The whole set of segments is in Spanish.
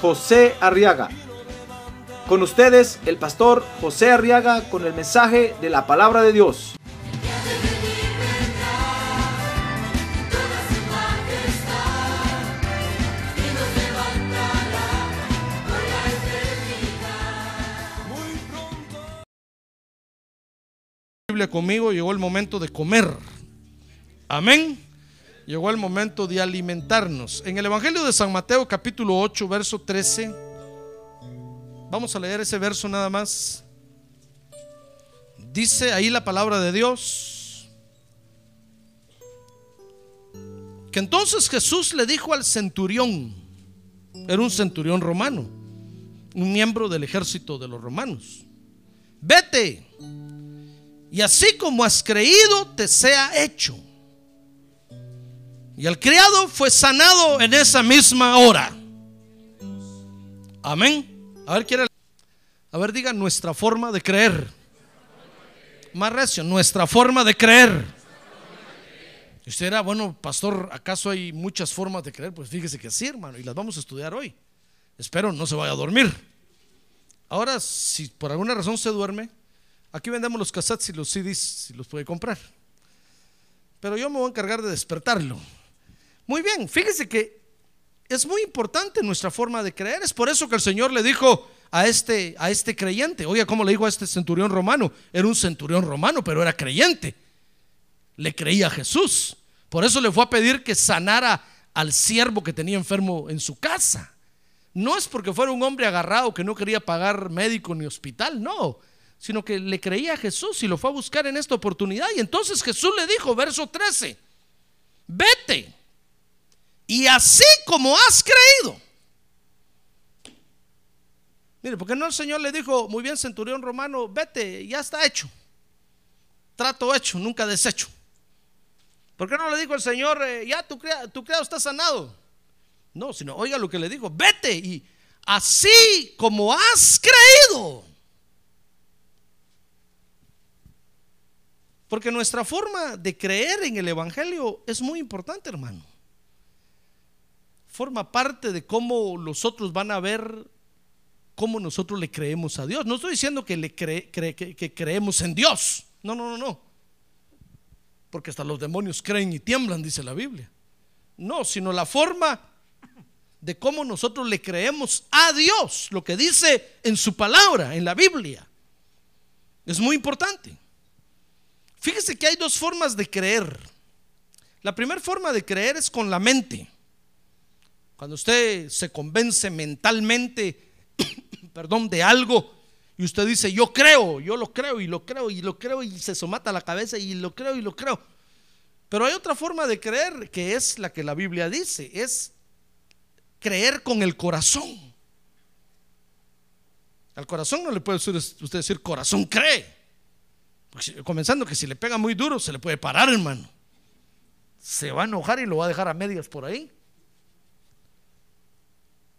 José Arriaga. Con ustedes, el pastor José Arriaga con el mensaje de la palabra de Dios. Conmigo, llegó el momento de comer. Amén. Llegó el momento de alimentarnos. En el Evangelio de San Mateo capítulo 8, verso 13. Vamos a leer ese verso nada más. Dice ahí la palabra de Dios. Que entonces Jesús le dijo al centurión, era un centurión romano, un miembro del ejército de los romanos, vete y así como has creído, te sea hecho. Y el criado fue sanado en esa misma hora. Amén. A ver, quiere. A ver, diga nuestra forma de creer. Más recio, nuestra forma de creer. Y usted era, bueno, pastor, ¿acaso hay muchas formas de creer? Pues fíjese que sí, hermano, y las vamos a estudiar hoy. Espero no se vaya a dormir. Ahora, si por alguna razón se duerme, Aquí vendemos los cassettes y los CDs si los puede comprar. Pero yo me voy a encargar de despertarlo. Muy bien, fíjese que es muy importante nuestra forma de creer. Es por eso que el Señor le dijo a este, a este creyente, oiga, ¿cómo le dijo a este centurión romano? Era un centurión romano, pero era creyente. Le creía a Jesús. Por eso le fue a pedir que sanara al siervo que tenía enfermo en su casa. No es porque fuera un hombre agarrado que no quería pagar médico ni hospital, no sino que le creía a Jesús y lo fue a buscar en esta oportunidad. Y entonces Jesús le dijo, verso 13, vete y así como has creído. Mire, porque no el Señor le dijo, muy bien, centurión romano, vete, ya está hecho. Trato hecho, nunca deshecho. ¿Por qué no le dijo el Señor, eh, ya tu, tu criado está sanado? No, sino oiga lo que le dijo, vete y así como has creído. Porque nuestra forma de creer en el Evangelio es muy importante, hermano. Forma parte de cómo los otros van a ver cómo nosotros le creemos a Dios. No estoy diciendo que, le que, creemos en Dios. No, no, no, no. Porque hasta los demonios creen y tiemblan, dice la Biblia. No, sino la forma de cómo nosotros le creemos a Dios, lo que dice en su palabra, en la Biblia. Es muy importante. Fíjese que hay dos formas de creer. La primera forma de creer es con la mente. Cuando usted se convence mentalmente, perdón, de algo y usted dice, yo creo, yo lo creo y lo creo y lo creo y se somata la cabeza y lo creo y lo creo. Pero hay otra forma de creer que es la que la Biblia dice, es creer con el corazón. Al corazón no le puede usted decir, corazón cree. Comenzando que si le pega muy duro, se le puede parar, hermano. Se va a enojar y lo va a dejar a medias por ahí.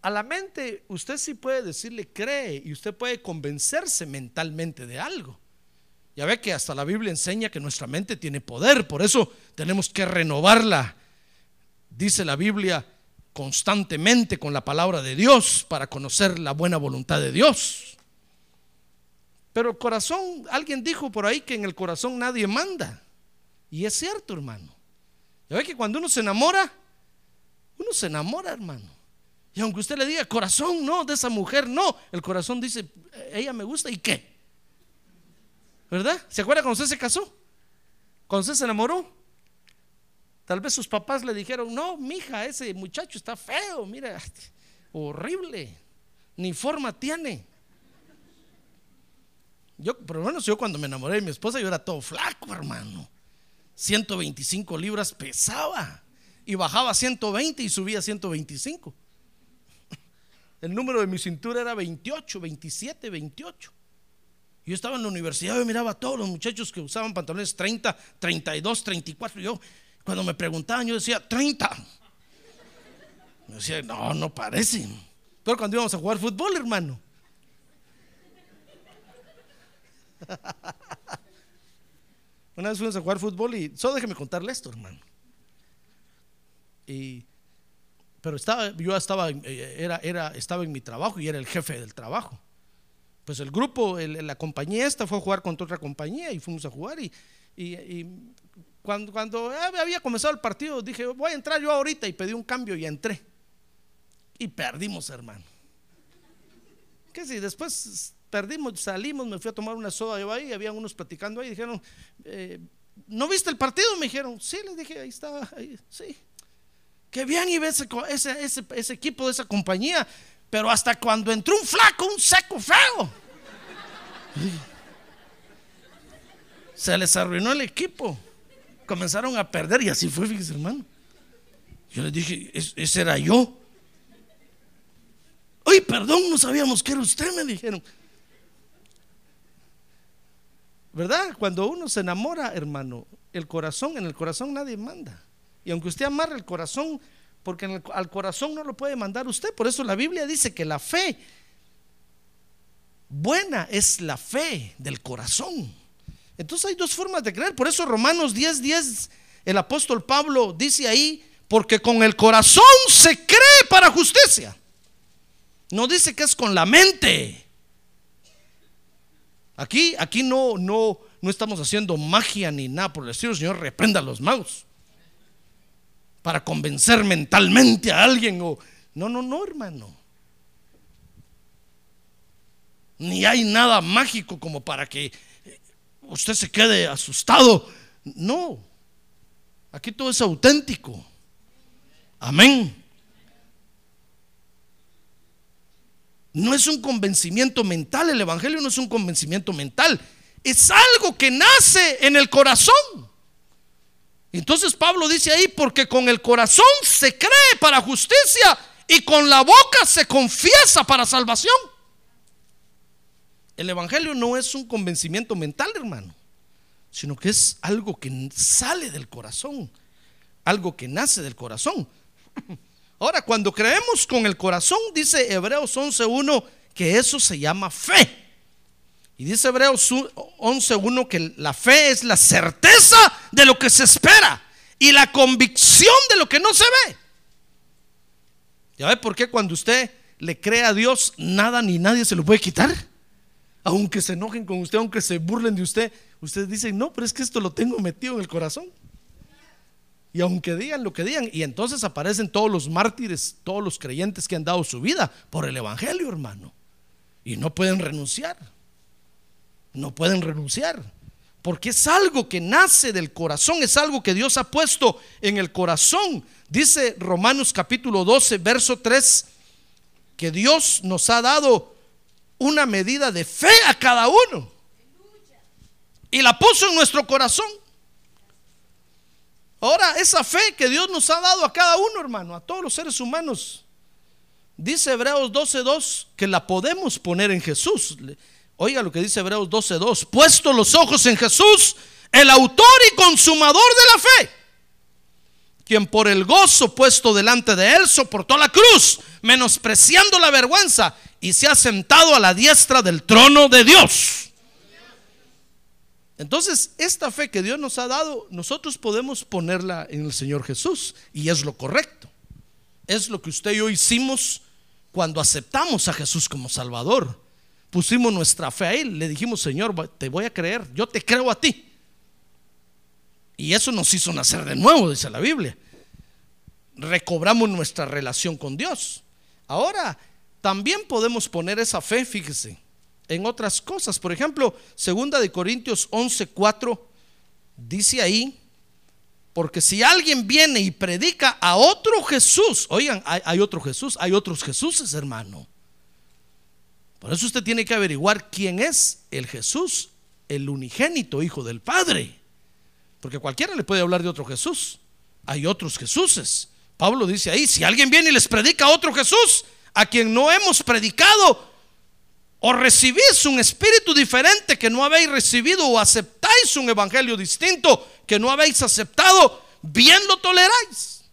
A la mente, usted sí puede decirle cree y usted puede convencerse mentalmente de algo. Ya ve que hasta la Biblia enseña que nuestra mente tiene poder, por eso tenemos que renovarla. Dice la Biblia constantemente con la palabra de Dios para conocer la buena voluntad de Dios. Pero el corazón, alguien dijo por ahí que en el corazón nadie manda. Y es cierto, hermano. Ya ve que cuando uno se enamora, uno se enamora, hermano. Y aunque usted le diga corazón, no, de esa mujer, no, el corazón dice, ella me gusta y qué. ¿Verdad? ¿Se acuerda cuando usted se casó? Cuando usted se enamoró. Tal vez sus papás le dijeron, no, mija, ese muchacho está feo, mira, horrible, ni forma tiene. Yo, por lo menos yo cuando me enamoré de mi esposa, yo era todo flaco, hermano. 125 libras pesaba. Y bajaba 120 y subía 125. El número de mi cintura era 28, 27, 28. Yo estaba en la universidad y miraba a todos los muchachos que usaban pantalones 30, 32, 34. Yo, cuando me preguntaban, yo decía 30. Me decía, no, no parece. Pero cuando íbamos a jugar fútbol, hermano. Una vez fuimos a jugar fútbol y solo déjeme contarle esto, hermano. Y, pero estaba, yo estaba, eh, era, era, estaba en mi trabajo y era el jefe del trabajo. Pues el grupo, la compañía esta fue a jugar contra otra compañía y fuimos a jugar y, cuando, cuando había comenzado el partido dije, voy a entrar yo ahorita y pedí un cambio y entré. Y perdimos, hermano. Que si después perdimos, salimos, me fui a tomar una soda yo ahí, habían unos platicando ahí, dijeron, eh, ¿no viste el partido? Me dijeron, sí, les dije, ahí estaba, sí. Que bien iba ese, ese, ese, ese equipo de esa compañía, pero hasta cuando entró un flaco, un seco feo. Se les arruinó el equipo. Comenzaron a perder y así fue, fíjese, hermano. Yo les dije, "Es- ese era yo. Oye, perdón, no sabíamos que era usted, me dijeron. ¿Verdad? Cuando uno se enamora, hermano, el corazón, en el corazón nadie manda. Y aunque usted amarre el corazón, porque al corazón no lo puede mandar usted. Por eso la Biblia dice que la fe buena es la fe del corazón. Entonces hay dos formas de creer. Por eso Romanos 10, 10, el apóstol Pablo dice ahí, porque con el corazón se cree para justicia. No dice que es con la mente. Aquí, aquí no, no, no estamos haciendo magia ni nada por el estilo. Señor, reprenda a los magos para convencer mentalmente a alguien. O, no, no, no, hermano. Ni hay nada mágico como para que usted se quede asustado. No. Aquí todo es auténtico. Amén. No es un convencimiento mental, el Evangelio no es un convencimiento mental, es algo que nace en el corazón. Entonces Pablo dice ahí, porque con el corazón se cree para justicia y con la boca se confiesa para salvación. El Evangelio no es un convencimiento mental, hermano, sino que es algo que sale del corazón, algo que nace del corazón. Ahora, cuando creemos con el corazón, dice Hebreos 11.1 que eso se llama fe. Y dice Hebreos 11.1 que la fe es la certeza de lo que se espera y la convicción de lo que no se ve. ¿Ya ve por qué cuando usted le cree a Dios, nada ni nadie se lo puede quitar? Aunque se enojen con usted, aunque se burlen de usted, ustedes dicen, no, pero es que esto lo tengo metido en el corazón. Y aunque digan lo que digan, y entonces aparecen todos los mártires, todos los creyentes que han dado su vida por el Evangelio, hermano. Y no pueden renunciar. No pueden renunciar. Porque es algo que nace del corazón, es algo que Dios ha puesto en el corazón. Dice Romanos capítulo 12, verso 3, que Dios nos ha dado una medida de fe a cada uno. Y la puso en nuestro corazón. Ahora, esa fe que Dios nos ha dado a cada uno, hermano, a todos los seres humanos, dice Hebreos 12.2 que la podemos poner en Jesús. Oiga lo que dice Hebreos 12.2, puesto los ojos en Jesús, el autor y consumador de la fe, quien por el gozo puesto delante de él soportó la cruz, menospreciando la vergüenza, y se ha sentado a la diestra del trono de Dios. Entonces, esta fe que Dios nos ha dado, nosotros podemos ponerla en el Señor Jesús y es lo correcto. Es lo que usted y yo hicimos cuando aceptamos a Jesús como Salvador. Pusimos nuestra fe a Él, le dijimos, Señor, te voy a creer, yo te creo a ti. Y eso nos hizo nacer de nuevo, dice la Biblia. Recobramos nuestra relación con Dios. Ahora, también podemos poner esa fe, fíjese, en otras cosas. Por ejemplo, segunda de Corintios 11:4 dice ahí, porque si alguien viene y predica a otro Jesús, oigan, hay, hay otro Jesús, hay otros Jesuses, hermano. Por eso usted tiene que averiguar quién es el Jesús, el unigénito Hijo del Padre. Porque cualquiera le puede hablar de otro Jesús. Hay otros Jesuses. Pablo dice ahí, si alguien viene y les predica a otro Jesús, a quien no hemos predicado, o recibís un espíritu diferente que no habéis recibido, o aceptáis un evangelio distinto que no habéis aceptado, bien lo toleráis.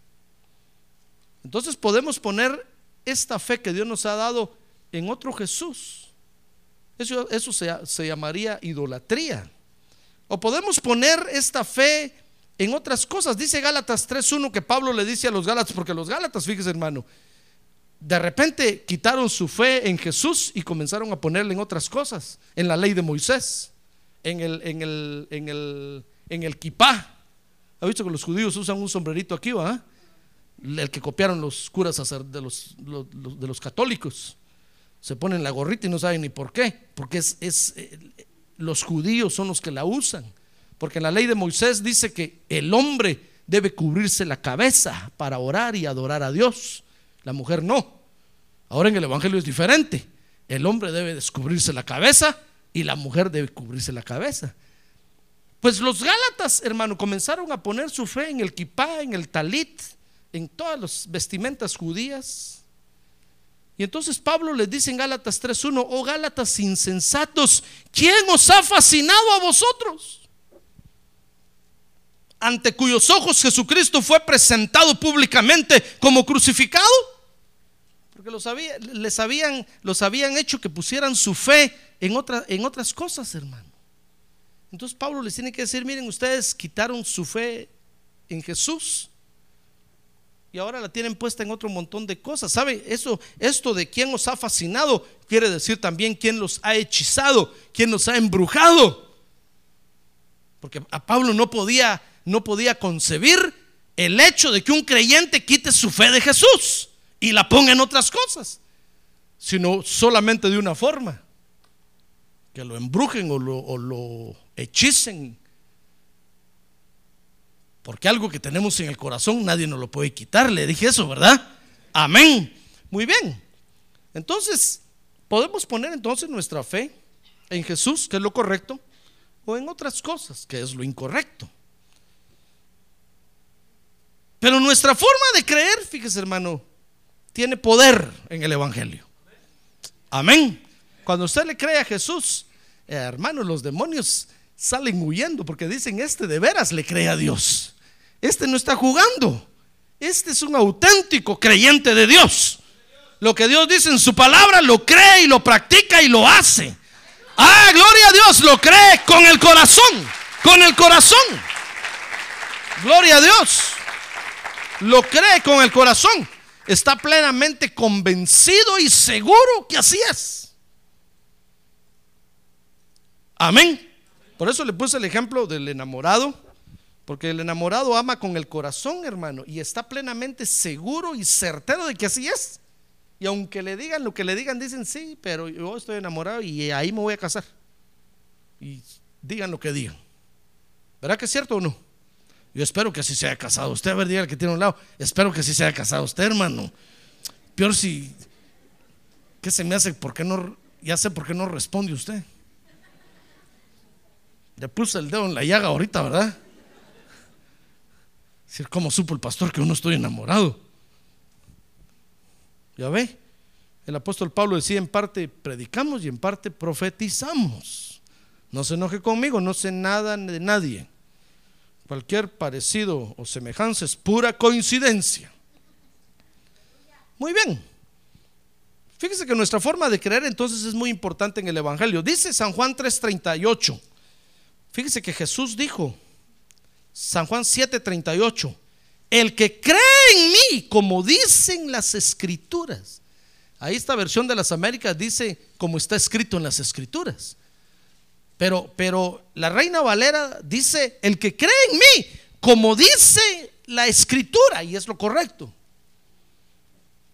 Entonces podemos poner esta fe que Dios nos ha dado en otro Jesús. Eso, eso se, se llamaría idolatría. O podemos poner esta fe en otras cosas. Dice Gálatas 3.1 que Pablo le dice a los Gálatas, porque los Gálatas, fíjese hermano, de repente quitaron su fe en Jesús y comenzaron a ponerle en otras cosas, en la ley de Moisés, en el, en el, en el, en el kipá. ¿Ha visto que los judíos usan un sombrerito aquí, va? El que copiaron los curas de los, de los católicos. Se ponen la gorrita y no saben ni por qué, porque es, es, eh, los judíos son los que la usan. Porque la ley de Moisés dice que el hombre debe cubrirse la cabeza para orar y adorar a Dios. La mujer no. Ahora en el Evangelio es diferente. El hombre debe descubrirse la cabeza y la mujer debe cubrirse la cabeza. Pues los Gálatas, hermano, comenzaron a poner su fe en el kipá, en el talit, en todas las vestimentas judías. Y entonces Pablo les dice en Gálatas 3.1, oh Gálatas insensatos, ¿quién os ha fascinado a vosotros? Ante cuyos ojos Jesucristo fue presentado públicamente como crucificado. Porque los, les habían, los habían hecho que pusieran su fe en, en otras cosas, hermano. Entonces Pablo les tiene que decir, miren, ustedes quitaron su fe en Jesús y ahora la tienen puesta en otro montón de cosas. ¿Sabe? Eso, esto de quién os ha fascinado quiere decir también quién los ha hechizado, quién los ha embrujado. Porque a Pablo no podía, no podía concebir el hecho de que un creyente quite su fe de Jesús y la ponga en otras cosas, sino solamente de una forma, que lo embrujen o lo, o lo hechicen. Porque algo que tenemos en el corazón nadie nos lo puede quitar. Le dije eso, ¿verdad? Amén. Muy bien. Entonces, podemos poner entonces nuestra fe en Jesús, que es lo correcto, o en otras cosas, que es lo incorrecto. Pero nuestra forma de creer, fíjese hermano, tiene poder en el Evangelio. Amén. Cuando usted le cree a Jesús, eh, hermano, los demonios salen huyendo porque dicen, este de veras le cree a Dios. Este no está jugando. Este es un auténtico creyente de Dios. Lo que Dios dice en su palabra lo cree y lo practica y lo hace. Ah, gloria a Dios, lo cree con el corazón, con el corazón. Gloria a Dios. Lo cree con el corazón. Está plenamente convencido y seguro que así es. Amén. Por eso le puse el ejemplo del enamorado, porque el enamorado ama con el corazón, hermano, y está plenamente seguro y certero de que así es. Y aunque le digan lo que le digan, dicen sí, pero yo estoy enamorado y ahí me voy a casar. Y digan lo que digan. ¿Verdad que es cierto o no? Yo espero que así se haya casado usted. A ver, diga el que tiene un lado. Espero que así se haya casado usted, hermano. Peor si. ¿Qué se me hace? ¿Por qué no? Ya sé por qué no responde usted. Le el dedo en la llaga ahorita, ¿verdad? Decir, ¿cómo supo el pastor que uno estoy enamorado? Ya ve, el apóstol Pablo decía en parte predicamos y en parte profetizamos. No se enoje conmigo, no sé nada de nadie. Cualquier parecido o semejanza es pura coincidencia. Muy bien. Fíjese que nuestra forma de creer entonces es muy importante en el Evangelio. Dice San Juan 3:38. Fíjese que Jesús dijo, San Juan 7:38, el que cree en mí, como dicen las escrituras. Ahí esta versión de las Américas dice como está escrito en las escrituras. Pero, pero la Reina Valera dice, el que cree en mí, como dice la escritura, y es lo correcto.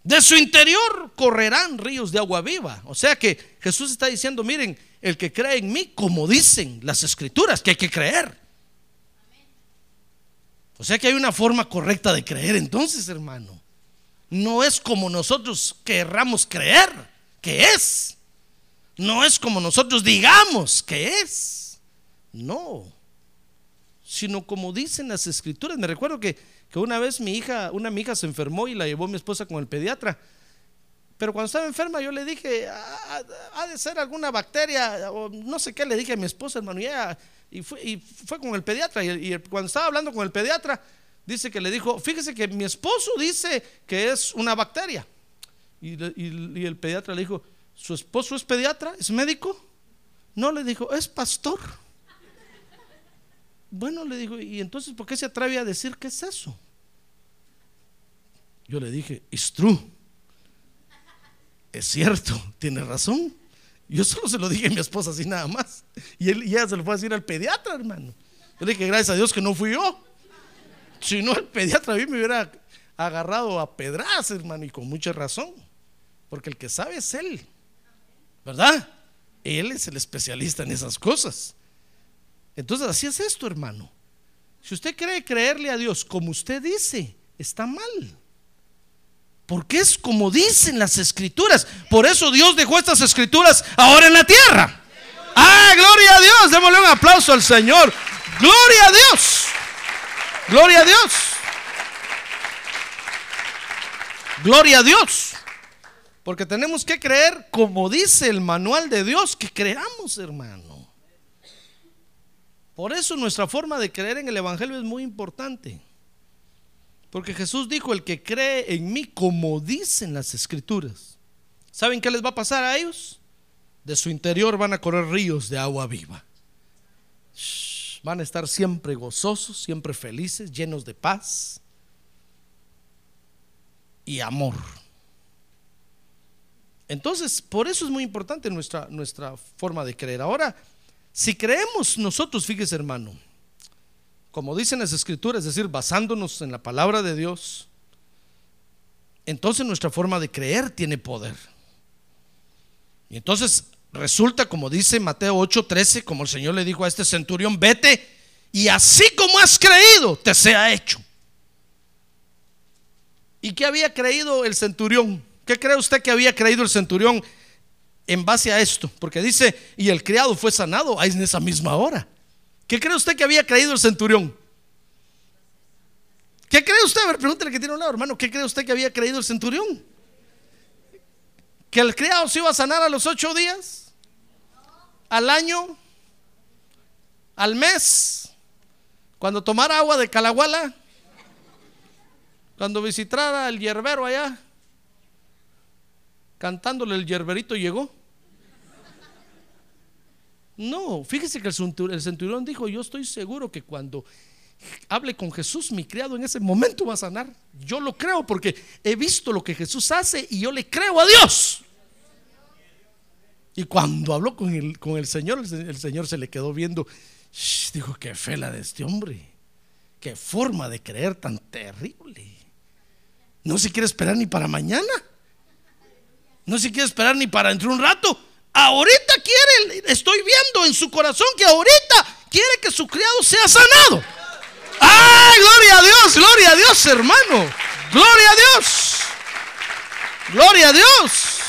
De su interior correrán ríos de agua viva. O sea que Jesús está diciendo, miren, el que cree en mí, como dicen las escrituras, que hay que creer. O sea que hay una forma correcta de creer entonces, hermano. No es como nosotros querramos creer que es. No es como nosotros digamos que es. No. Sino como dicen las escrituras. Me recuerdo que, que una vez mi hija, una mi hija se enfermó y la llevó mi esposa con el pediatra. Pero cuando estaba enferma yo le dije, "Ah, ha de ser alguna bacteria o no sé qué, le dije a mi esposa, hermano, y, fue, y fue con el pediatra. Y, cuando estaba hablando con el pediatra, dice que le dijo, fíjese que mi esposo dice que es una bacteria. Y- y el pediatra le dijo, ¿su esposo es pediatra? ¿Es médico? No, le dijo, es pastor. Bueno, le digo, ¿y entonces por qué se atreve a decir que es eso? Yo le dije, it's true. Es cierto, tiene razón. Yo solo se lo dije a mi esposa así nada más. Y, él, y ella se lo fue a decir al pediatra, hermano. Yo le dije, gracias a Dios que no fui yo. Si no, el pediatra a mí me hubiera agarrado a pedras, hermano, y con mucha razón. Porque el que sabe es él. ¿Verdad? Él es el especialista en esas cosas. Entonces así es esto, hermano. Si usted cree creerle a Dios como usted dice, está mal. Porque es como dicen las escrituras. Por eso Dios dejó estas escrituras ahora en la tierra. Ah, gloria a Dios. Démosle un aplauso al Señor. Gloria a Dios. Gloria a Dios. Gloria a Dios. Porque tenemos que creer como dice el manual de Dios que creamos, hermano. Por eso nuestra forma de creer en el Evangelio es muy importante. Porque Jesús dijo, el que cree en mí como dicen las escrituras. ¿Saben qué les va a pasar a ellos? De su interior van a correr ríos de agua viva. Van a estar siempre gozosos, siempre felices, llenos de paz y amor. Entonces, por eso es muy importante nuestra, nuestra forma de creer. Ahora, si creemos nosotros, fíjese hermano, como dicen las escrituras, es decir, basándonos en la palabra de Dios, entonces nuestra forma de creer tiene poder. Y entonces resulta, como dice Mateo 8:13, como el Señor le dijo a este centurión, vete y así como has creído, te sea hecho. ¿Y qué había creído el centurión? ¿Qué cree usted que había creído el centurión en base a esto? Porque dice, y el criado fue sanado ahí en esa misma hora. ¿Qué cree usted que había creído el centurión? ¿Qué cree usted? A ver, pregúntale que tiene un lado, hermano. ¿Qué cree usted que había creído el centurión? ¿Que el criado se iba a sanar a los ocho días? ¿Al año? ¿Al mes? ¿Cuando tomara agua de Calahuala? ¿Cuando visitara el yerbero allá? Cantándole el yerberito llegó. No, fíjese que el centur- el centurión dijo, yo estoy seguro que cuando hable con Jesús, mi criado en ese momento va a sanar. Yo lo creo porque he visto lo que Jesús hace y yo le creo a Dios. Y cuando habló con el, Señor, el, se- el Señor se le quedó viendo. "Shh", dijo, qué fe la de este hombre. Qué forma de creer tan terrible. No se quiere esperar ni para mañana. No se quiere esperar ni para dentro de un rato. Ahorita quiere, estoy viendo en su corazón que ahorita quiere que su criado sea sanado. ¡Ay, gloria a Dios! ¡Gloria a Dios, hermano! ¡Gloria a Dios! ¡Gloria a Dios!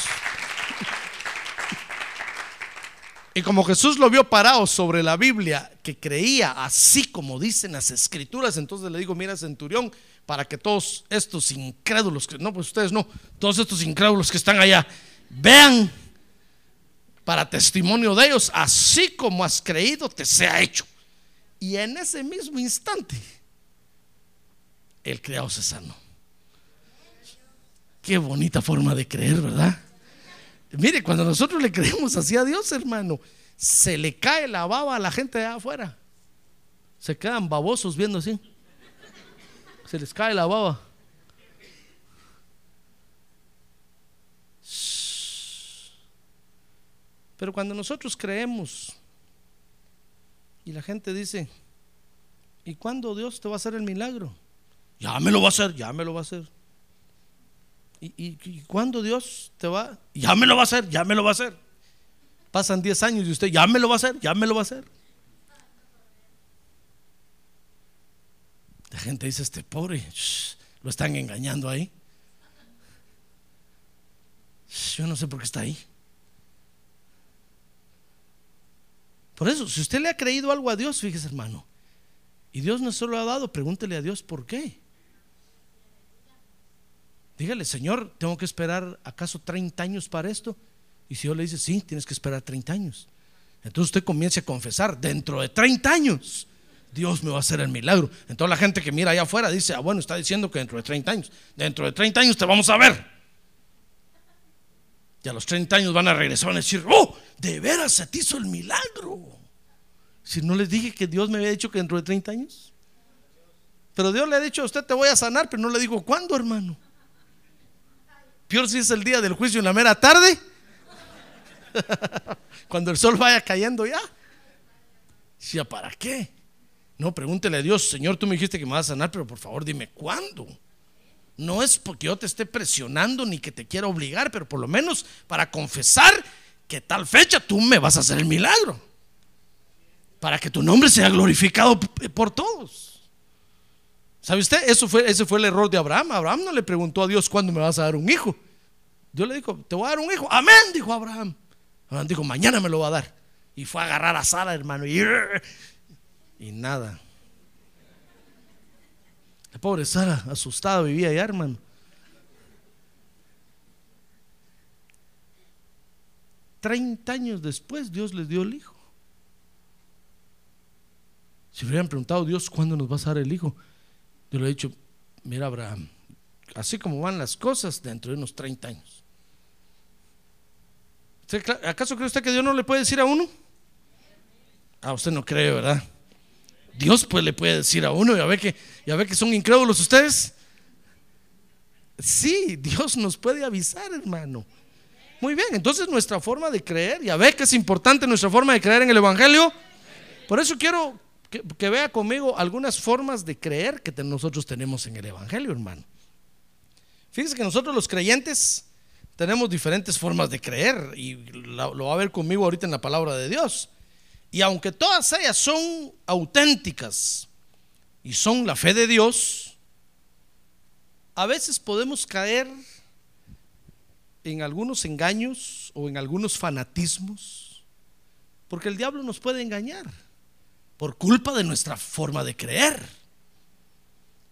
Y como Jesús lo vio parado sobre la Biblia, que creía así como dicen las escrituras, entonces le digo, mira centurión, para que todos estos incrédulos, que no, pues ustedes no, todos estos incrédulos que están allá, vean para testimonio de ellos, así como has creído, te sea hecho. Y en ese mismo instante, el criado se sanó. Qué bonita forma de creer, ¿verdad? Mire, cuando nosotros le creemos así a Dios, hermano, se le cae la baba a la gente de afuera. Se quedan babosos viendo así. Se les cae la baba. Pero cuando nosotros creemos y la gente dice, ¿y cuándo Dios te va a hacer el milagro? Ya me lo va a hacer, ya me lo va a hacer. ¿Y, y, cuándo Dios te va? Ya me lo va a hacer, ya me lo va a hacer. Pasan 10 años y usted, ya me lo va a hacer, ya me lo va a hacer. La gente dice, este pobre, shh, lo están engañando ahí. Yo no sé por qué está ahí. Por eso, si usted le ha creído algo a Dios, fíjese hermano, y Dios no se lo ha dado, pregúntele a Dios por qué. dígale, Señor, ¿tengo que esperar acaso 30 años para esto? Y si Dios le dice, sí, tienes que esperar 30 años. Entonces usted comience a confesar, dentro de 30 años, Dios me va a hacer el milagro. Entonces la gente que mira allá afuera dice, ah, bueno, está diciendo que dentro de 30 años, dentro de 30 años te vamos a ver. Y a los 30 años van a regresar y a decir, oh, de veras se te hizo el milagro. Si no les dije que Dios me había dicho que dentro de 30 años. Pero Dios le ha dicho a usted, te voy a sanar, pero no le digo cuándo, hermano. Peor si es el día del juicio en la mera tarde. Cuando el sol vaya cayendo ya. ¿Ya para qué? No, pregúntele a Dios, Señor, tú me dijiste que me vas a sanar, pero por favor dime cuándo. No es porque yo te esté presionando ni que te quiera obligar, pero por lo menos para confesar que tal fecha tú me vas a hacer el milagro. Para que tu nombre sea glorificado por todos. ¿Sabe usted? Eso fue, ese fue el error de Abraham. Abraham no le preguntó a Dios cuándo me vas a dar un hijo. Dios le dijo, te voy a dar un hijo. Amén, dijo Abraham. Abraham dijo, mañana me lo va a dar. Y fue a agarrar a Sara, hermano. Y, y nada. La pobre Sara, asustada, vivía allá, hermano. Treinta años después, Dios les dio el hijo. Si hubieran preguntado, Dios, ¿cuándo nos vas a dar el hijo? Yo le he dicho, mira, Abraham, así como van las cosas, dentro de unos 30 años. ¿Acaso cree usted que Dios no le puede decir a uno? Ah, usted no cree, ¿verdad? Dios pues le puede decir a uno, ya ve que, ya ve que son incrédulos ustedes. Sí, Dios nos puede avisar, hermano. Muy bien, entonces nuestra forma de creer, ya ve que es importante nuestra forma de creer en el Evangelio. Por eso quiero que, vea conmigo algunas formas de creer que nosotros tenemos en el Evangelio, hermano. Fíjense que nosotros los creyentes tenemos diferentes formas de creer y lo, lo va a ver conmigo ahorita en la palabra de Dios. Y aunque todas ellas son auténticas y son la fe de Dios, a veces podemos caer en algunos engaños o en algunos fanatismos, porque el diablo nos puede engañar por culpa de nuestra forma de creer.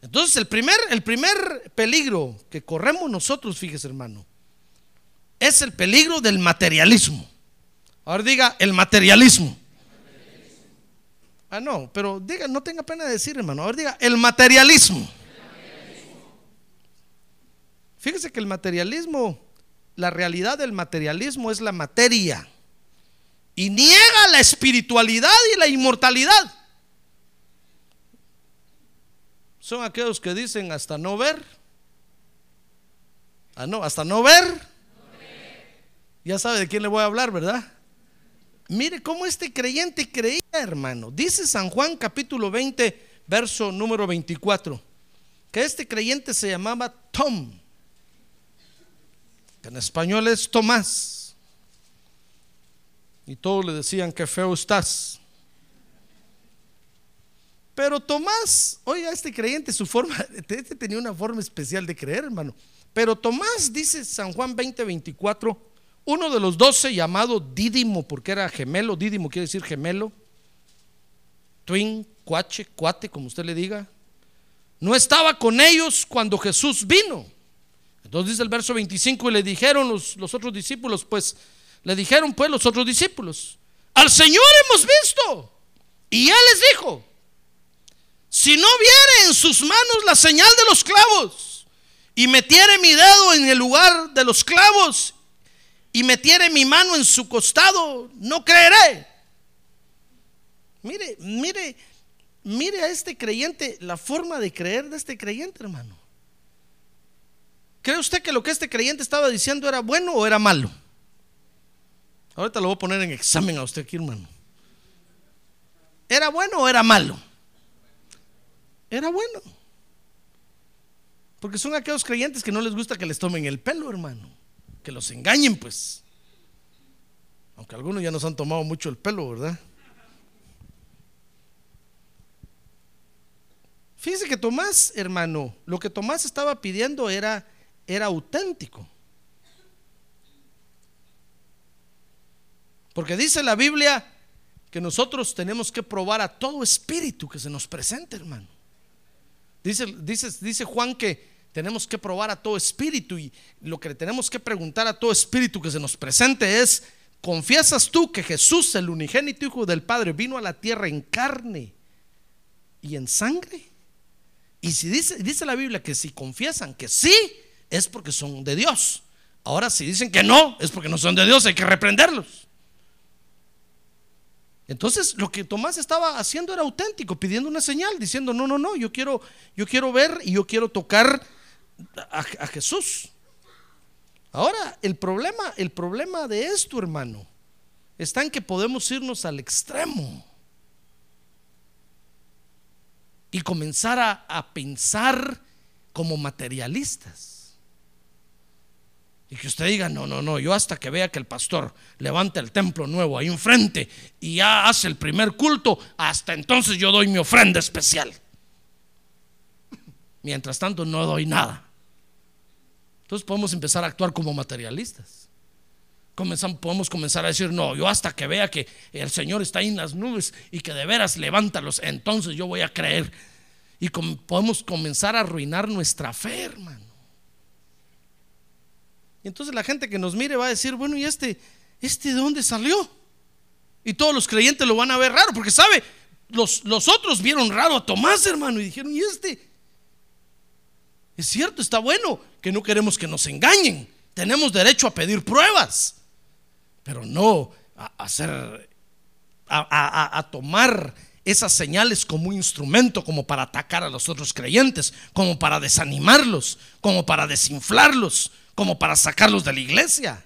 Entonces el primer, el primer peligro que corremos nosotros, fíjese hermano, es el peligro del materialismo. Ahora diga el materialismo. Ah, no, pero diga, no tenga pena de decir, hermano. Ahora diga, el materialismo. Fíjese que el materialismo, la realidad del materialismo es la materia. Y niega la espiritualidad y la inmortalidad. Son aquellos que dicen hasta no ver. Ah, no, hasta no ver. Ya sabe de quién le voy a hablar, ¿verdad? Mire cómo este creyente creía, hermano. Dice San Juan capítulo 20, verso número 24, que este creyente se llamaba Tom, que en español es Tomás. Y todos le decían que feo estás. Pero Tomás, oiga, este creyente, su forma, este tenía una forma especial de creer, hermano. Pero Tomás, dice San Juan 20, 24, uno de los doce llamado Dídimo, porque era gemelo, Dídimo quiere decir gemelo, twin, cuache, cuate, como usted le diga, no estaba con ellos cuando Jesús vino. Entonces dice el verso 25 y le dijeron los, los otros discípulos, pues le dijeron pues los otros discípulos, al Señor hemos visto. Y él les dijo, si no viere en sus manos la señal de los clavos y metiere mi dedo en el lugar de los clavos y metiere mi mano en su costado, no creeré. Mire, mire, mire a este creyente, la forma de creer de este creyente, hermano. ¿Cree usted que lo que este creyente estaba diciendo era bueno o era malo? Ahorita lo voy a poner en examen a usted aquí, hermano. ¿Era bueno o era malo? Era bueno. Porque son aquellos creyentes que no les gusta que les tomen el pelo, hermano que los engañen, pues. Aunque algunos ya nos han tomado mucho el pelo, ¿verdad? Fíjese que Tomás, hermano, lo que Tomás estaba pidiendo era, era auténtico. Porque dice la Biblia que nosotros tenemos que probar a todo espíritu que se nos presente, hermano. Dice, dice, dice Juan que tenemos que probar a todo espíritu y lo que le tenemos que preguntar a todo espíritu que se nos presente es, ¿confiesas tú que Jesús, el unigénito Hijo del Padre, vino a la tierra en carne y en sangre? Y si dice, dice la Biblia que si confiesan que sí, es porque son de Dios. Ahora si dicen que no, es porque no son de Dios, hay que reprenderlos. Entonces, lo que Tomás estaba haciendo era auténtico, pidiendo una señal, diciendo, no, no, no, yo quiero, yo quiero ver y yo quiero tocar a, Jesús. Ahora, el problema, el problema de esto, hermano, está en que podemos irnos al extremo y comenzar a pensar como materialistas. Y que usted diga, no, no, no, yo hasta que vea que el pastor levanta el templo nuevo ahí enfrente y ya hace el primer culto, hasta entonces yo doy mi ofrenda especial. Mientras tanto no doy nada. Entonces podemos empezar a actuar como materialistas. Comenzamos, podemos comenzar a decir, no, yo hasta que vea que el Señor está ahí en las nubes y que de veras levántalos, entonces yo voy a creer. Y podemos comenzar a arruinar nuestra fe, hermano. Entonces la gente que nos mire va a decir, bueno, ¿y este, este de dónde salió? Y todos los creyentes lo van a ver raro, porque sabe, los, los otros vieron raro a Tomás, hermano, y dijeron, ¿y este? Es cierto, está bueno, que no queremos que nos engañen. Tenemos derecho a pedir pruebas, pero no a hacer, a, a tomar esas señales como un instrumento, como para atacar a los otros creyentes, como para desanimarlos, como para desinflarlos, como para sacarlos de la iglesia.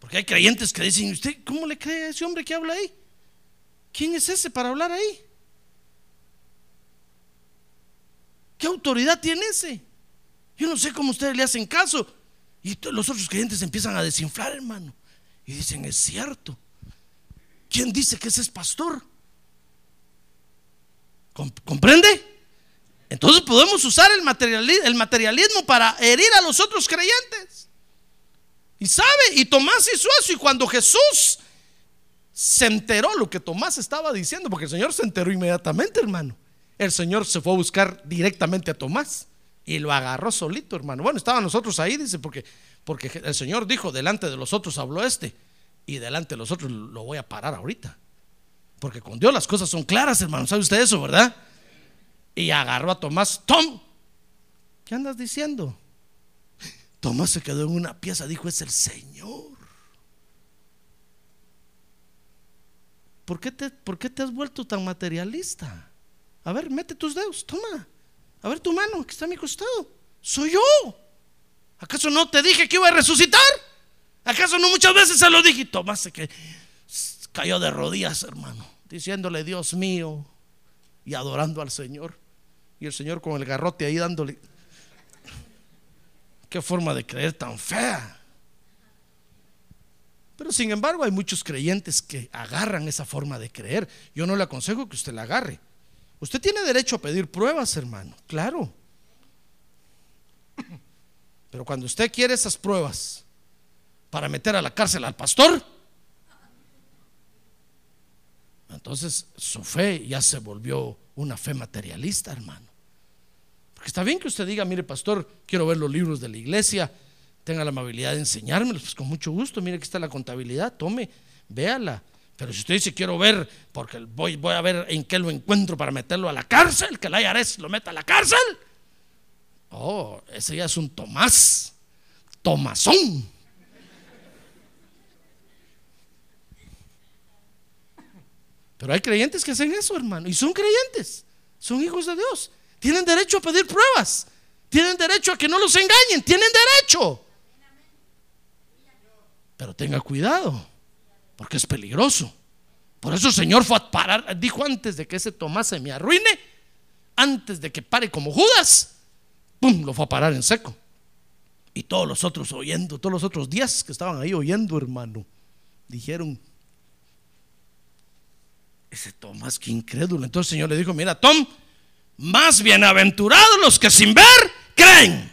Porque hay creyentes que dicen, ¿usted cómo le cree a ese hombre que habla ahí? ¿Quién es ese para hablar ahí? ¿Qué autoridad tiene ese? Yo no sé cómo ustedes le hacen caso. Y los otros creyentes empiezan a desinflar, hermano. Y dicen, es cierto. ¿Quién dice que ese es pastor? ¿Comprende? Entonces podemos usar el materialismo, para herir a los otros creyentes. Y sabe, y Tomás hizo eso. Y cuando Jesús se enteró lo que Tomás estaba diciendo, porque el Señor se enteró inmediatamente, hermano. El Señor se fue a buscar directamente a Tomás y lo agarró solito, hermano. Bueno, estaban nosotros ahí, dice, porque, porque el Señor dijo, delante de los otros habló este, y delante de los otros lo voy a parar ahorita. Porque con Dios las cosas son claras, hermano. ¿Sabe usted eso, verdad? Y agarró a Tomás. Tom, ¿qué andas diciendo? Tomás se quedó en una pieza, dijo, es el Señor. ¿Por qué, te, ¿Por qué te has vuelto tan materialista? A ver, mete tus dedos, toma. A ver tu mano, que está a mi costado. Soy yo. ¿Acaso no te dije que iba a resucitar? ¿Acaso no muchas veces se lo dije? Tomás se cayó de rodillas, hermano, diciéndole, Dios mío, y adorando al Señor. Y el Señor con el garrote ahí dándole. Qué forma de creer tan fea. Pero sin embargo hay muchos creyentes que agarran esa forma de creer. Yo no le aconsejo que usted la agarre. Usted tiene derecho a pedir pruebas, hermano, claro. Pero cuando usted quiere esas pruebas para meter a la cárcel al pastor, entonces su fe ya se volvió una fe materialista, hermano. Está bien que usted diga, mire, pastor, quiero ver los libros de la iglesia, tenga la amabilidad de enseñármelos, pues con mucho gusto, mire que está la contabilidad, tome, véala. Pero si usted dice, quiero ver, porque voy, voy a ver en qué lo encuentro para meterlo a la cárcel, que la IARES lo meta a la cárcel. Oh, ese ya es un Tomás, Tomasón. Pero hay creyentes que hacen eso, hermano. Y son creyentes. Son hijos de Dios. Tienen derecho a pedir pruebas. Tienen derecho a que no los engañen. Tienen derecho. Pero tenga cuidado. Porque es peligroso. Por eso el Señor fue a parar. Dijo antes de que ese Tomás se me arruine. Antes de que pare como Judas. ¡Pum! Lo fue a parar en seco. Y todos los otros oyendo. Todos los otros días que estaban ahí oyendo, hermano. Dijeron, ese Tomás, que incrédulo. Entonces el Señor le dijo, mira, Tom, más bienaventurados los que sin ver creen.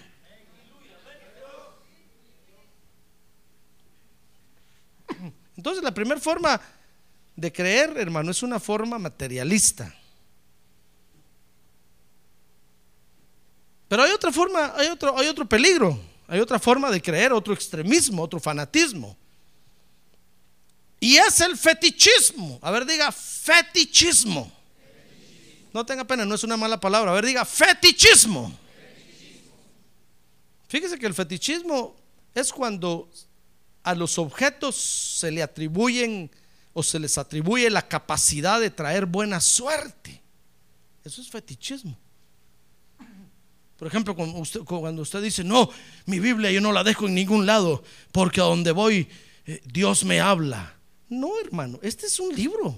Entonces la primera forma de creer, hermano, es una forma materialista. Pero hay otra forma, hay otro, hay otro peligro, hay otra forma de creer, otro extremismo, otro fanatismo. Y es el fetichismo. A ver, diga fetichismo. No tenga pena, no es una mala palabra. A ver, diga fetichismo. Fíjese que el fetichismo es cuando a los objetos se le atribuyen o se les atribuye la capacidad de traer buena suerte. Eso es fetichismo. Por ejemplo, cuando usted, usted dice, no, mi Biblia yo no la dejo en ningún lado, porque a donde voy eh, Dios me habla. No, hermano, este es un libro.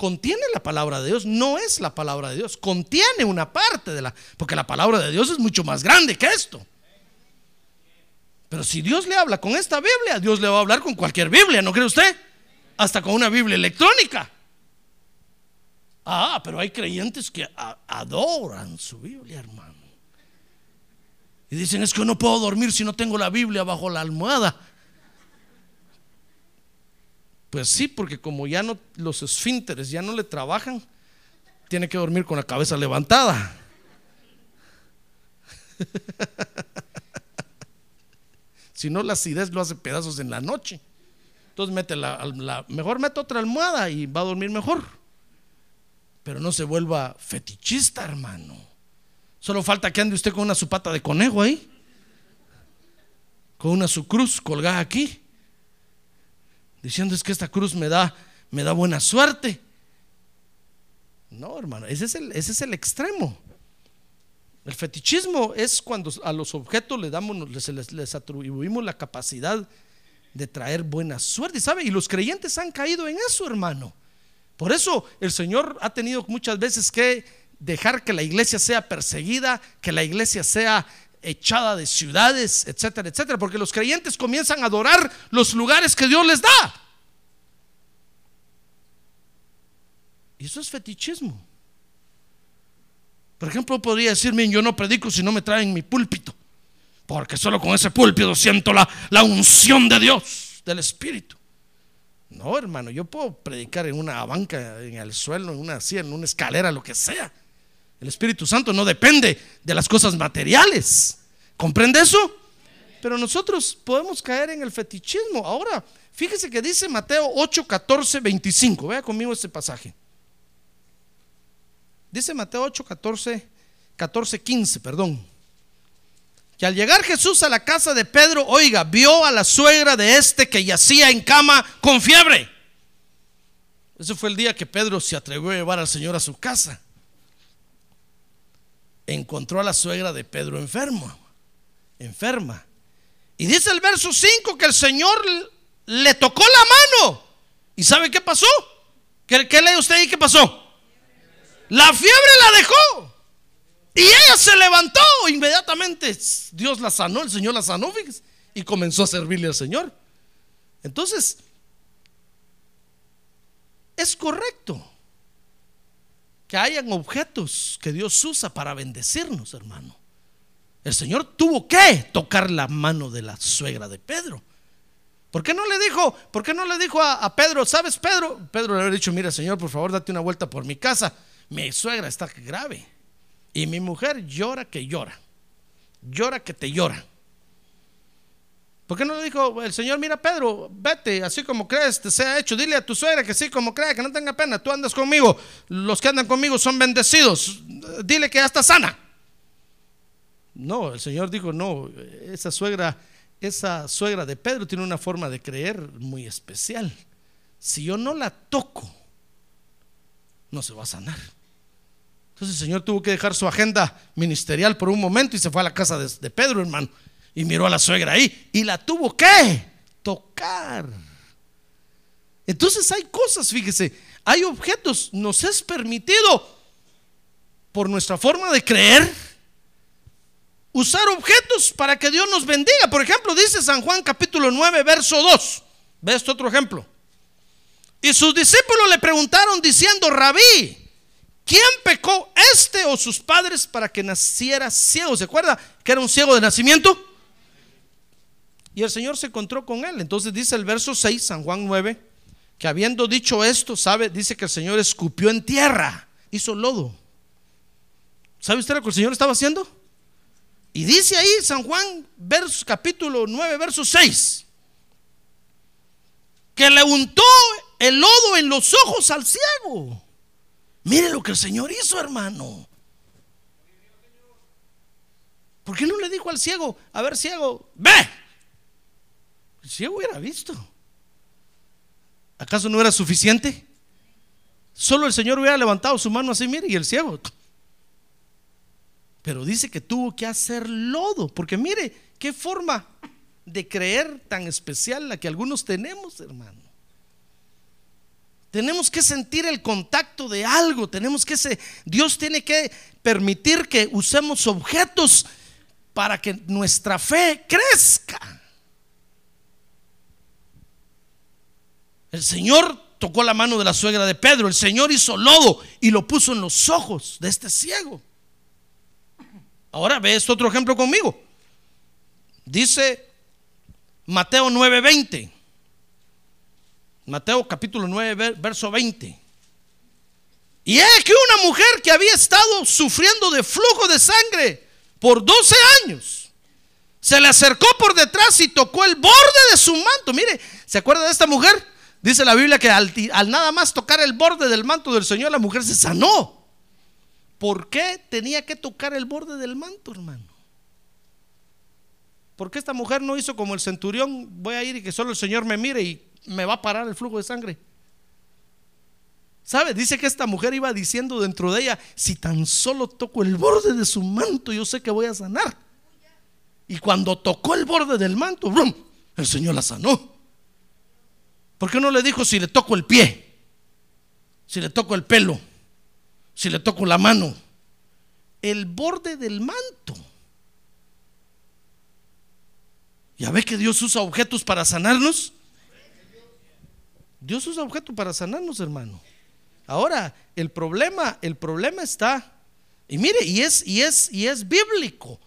Contiene la palabra de Dios, no es la palabra de Dios, contiene una parte de la, porque la palabra de Dios es mucho más grande que esto. Pero si Dios le habla con esta Biblia, Dios le va a hablar con cualquier Biblia, ¿no cree usted? Hasta con una Biblia electrónica. Ah, pero hay creyentes que adoran su Biblia, hermano. Y dicen, es que no puedo dormir si no tengo la Biblia bajo la almohada. Pues sí, porque como ya no los esfínteres ya no le trabajan, tiene que dormir con la cabeza levantada. si no, la acidez lo hace pedazos en la noche. Entonces mete la, mejor mete otra almohada y va a dormir mejor. Pero no se vuelva fetichista, hermano. Solo falta que ande usted con una su pata de conejo ahí. Con una su cruz colgada aquí. Diciendo es que esta cruz me da, me da buena suerte. No, hermano, ese es el, ese es el extremo. El fetichismo es cuando a los objetos les, damos, les, les, atribuimos la capacidad de traer buena suerte, ¿sabe? Y los creyentes han caído en eso, hermano. Por eso el Señor ha tenido muchas veces que dejar que la iglesia sea perseguida, que la iglesia sea echada de ciudades, etcétera, etcétera, porque los creyentes comienzan a adorar los lugares que Dios les da. Y eso es fetichismo. Por ejemplo, podría decirme, yo no predico si no me traen mi púlpito, porque solo con ese púlpito siento la, la unción de Dios, del Espíritu. No, hermano, yo puedo predicar en una banca, en el suelo, en una silla, en una escalera, lo que sea. El Espíritu Santo no depende de las cosas materiales. ¿Comprende eso? Pero nosotros podemos caer en el fetichismo. Ahora, fíjese que dice Mateo 8, 14, 25. Vea conmigo este pasaje. Dice Mateo 8, 14, 14, 15, perdón. Que al llegar Jesús a la casa de Pedro, oiga, vio a la suegra de este que yacía en cama con fiebre. Ese fue el día que Pedro se atrevió a llevar al Señor a su casa. Encontró a la suegra de Pedro enfermo, enferma. Y dice el verso 5 que el Señor le tocó la mano. ¿Y sabe qué pasó? ¿Qué, lee usted ahí? ¿Qué pasó? La fiebre la dejó. Y ella se levantó inmediatamente. Dios la sanó, el Señor la sanó, fíjese, y comenzó a servirle al Señor. Entonces, es correcto que hayan objetos que Dios usa para bendecirnos, hermano. El Señor tuvo que tocar la mano de la suegra de Pedro. ¿Por qué no le dijo, por qué no le dijo a, a Pedro, sabes Pedro? Pedro le había dicho, mira Señor, por favor, date una vuelta por mi casa mi suegra está grave. Y mi mujer llora que llora. Llora que te llora. ¿Por qué no le dijo el Señor, mira Pedro, vete, así como crees, te sea hecho, dile a tu suegra que sí, como crea, que no tenga pena, tú andas conmigo, los que andan conmigo son bendecidos, dile que ya está sana. No, el Señor dijo, no, esa suegra, esa suegra de Pedro tiene una forma de creer muy especial. Si yo no la toco, no se va a sanar. Entonces el Señor tuvo que dejar su agenda ministerial por un momento y se fue a la casa de, Pedro, hermano. Y miró a la suegra ahí y la tuvo que tocar. Entonces hay cosas, fíjese, hay objetos, nos es permitido por nuestra forma de creer usar objetos para que Dios nos bendiga. Por ejemplo, dice San Juan capítulo 9, verso 2. Ve este otro ejemplo. Y sus discípulos le preguntaron diciendo, rabí, ¿Quién pecó, este o sus padres, para que naciera ciego? ¿Se acuerda que era un ciego de nacimiento? Y el Señor se encontró con él. Entonces dice el verso 6, San Juan 9, que habiendo dicho esto, sabe, dice que el Señor escupió en tierra, hizo lodo. ¿Sabe usted lo que el Señor estaba haciendo? Y dice ahí San Juan, capítulo 9, verso 6, que le untó el lodo en los ojos al ciego. Mire lo que el Señor hizo, hermano. ¿Por qué no le dijo al ciego, a ver, ciego, ve? El ciego hubiera visto. ¿Acaso no era suficiente? Solo el Señor hubiera levantado su mano así, mire, y el ciego. Pero dice que tuvo que hacer lodo, porque mire qué forma de creer tan especial la que algunos tenemos, hermano. Tenemos que sentir el contacto de algo, tenemos que se, Dios tiene que permitir que usemos objetos para que nuestra fe crezca. El Señor tocó la mano de la suegra de Pedro, el Señor hizo lodo y lo puso en los ojos de este ciego. Ahora ve este otro ejemplo conmigo. Dice Mateo 9:20. Mateo capítulo 9, verso 20. Y es que una mujer que había estado sufriendo de flujo de sangre por 12 años, se le acercó por detrás y tocó el borde de su manto. Mire, ¿se acuerda de esta mujer? Dice la Biblia que al, nada más tocar el borde del manto del Señor, la mujer se sanó. ¿Por qué tenía que tocar el borde del manto, hermano? ¿Por qué esta mujer no hizo como el centurión? Voy a ir y que solo el Señor me mire y me va a parar el flujo de sangre. ¿Sabe? Dice que esta mujer iba diciendo dentro de ella, si tan solo toco el borde de su manto, yo sé que voy a sanar. Y cuando tocó el borde del manto, ¡brum! el Señor la sanó. ¿Por qué no le dijo si le toco el pie? Si le toco el pelo, si le toco la mano, el borde del manto. ¿Ya ve que Dios usa objetos para sanarnos? Dios usa objetos para sanarnos, hermano. Ahora, el problema, el problema está, y mire, y es, y es, y es bíblico.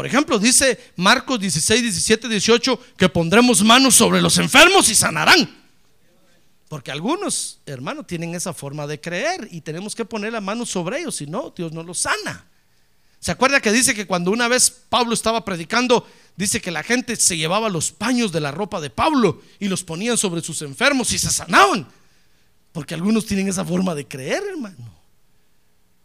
Por ejemplo, dice Marcos 16, 17, 18, que pondremos manos sobre los enfermos y sanarán. Porque algunos, hermanos, tienen esa forma de creer y tenemos que poner la mano sobre ellos, si no, Dios no los sana. ¿Se acuerda que dice que cuando una vez Pablo estaba predicando, dice que la gente se llevaba los paños de la ropa de Pablo y los ponían sobre sus enfermos y se sanaban? Porque algunos tienen esa forma de creer, hermano.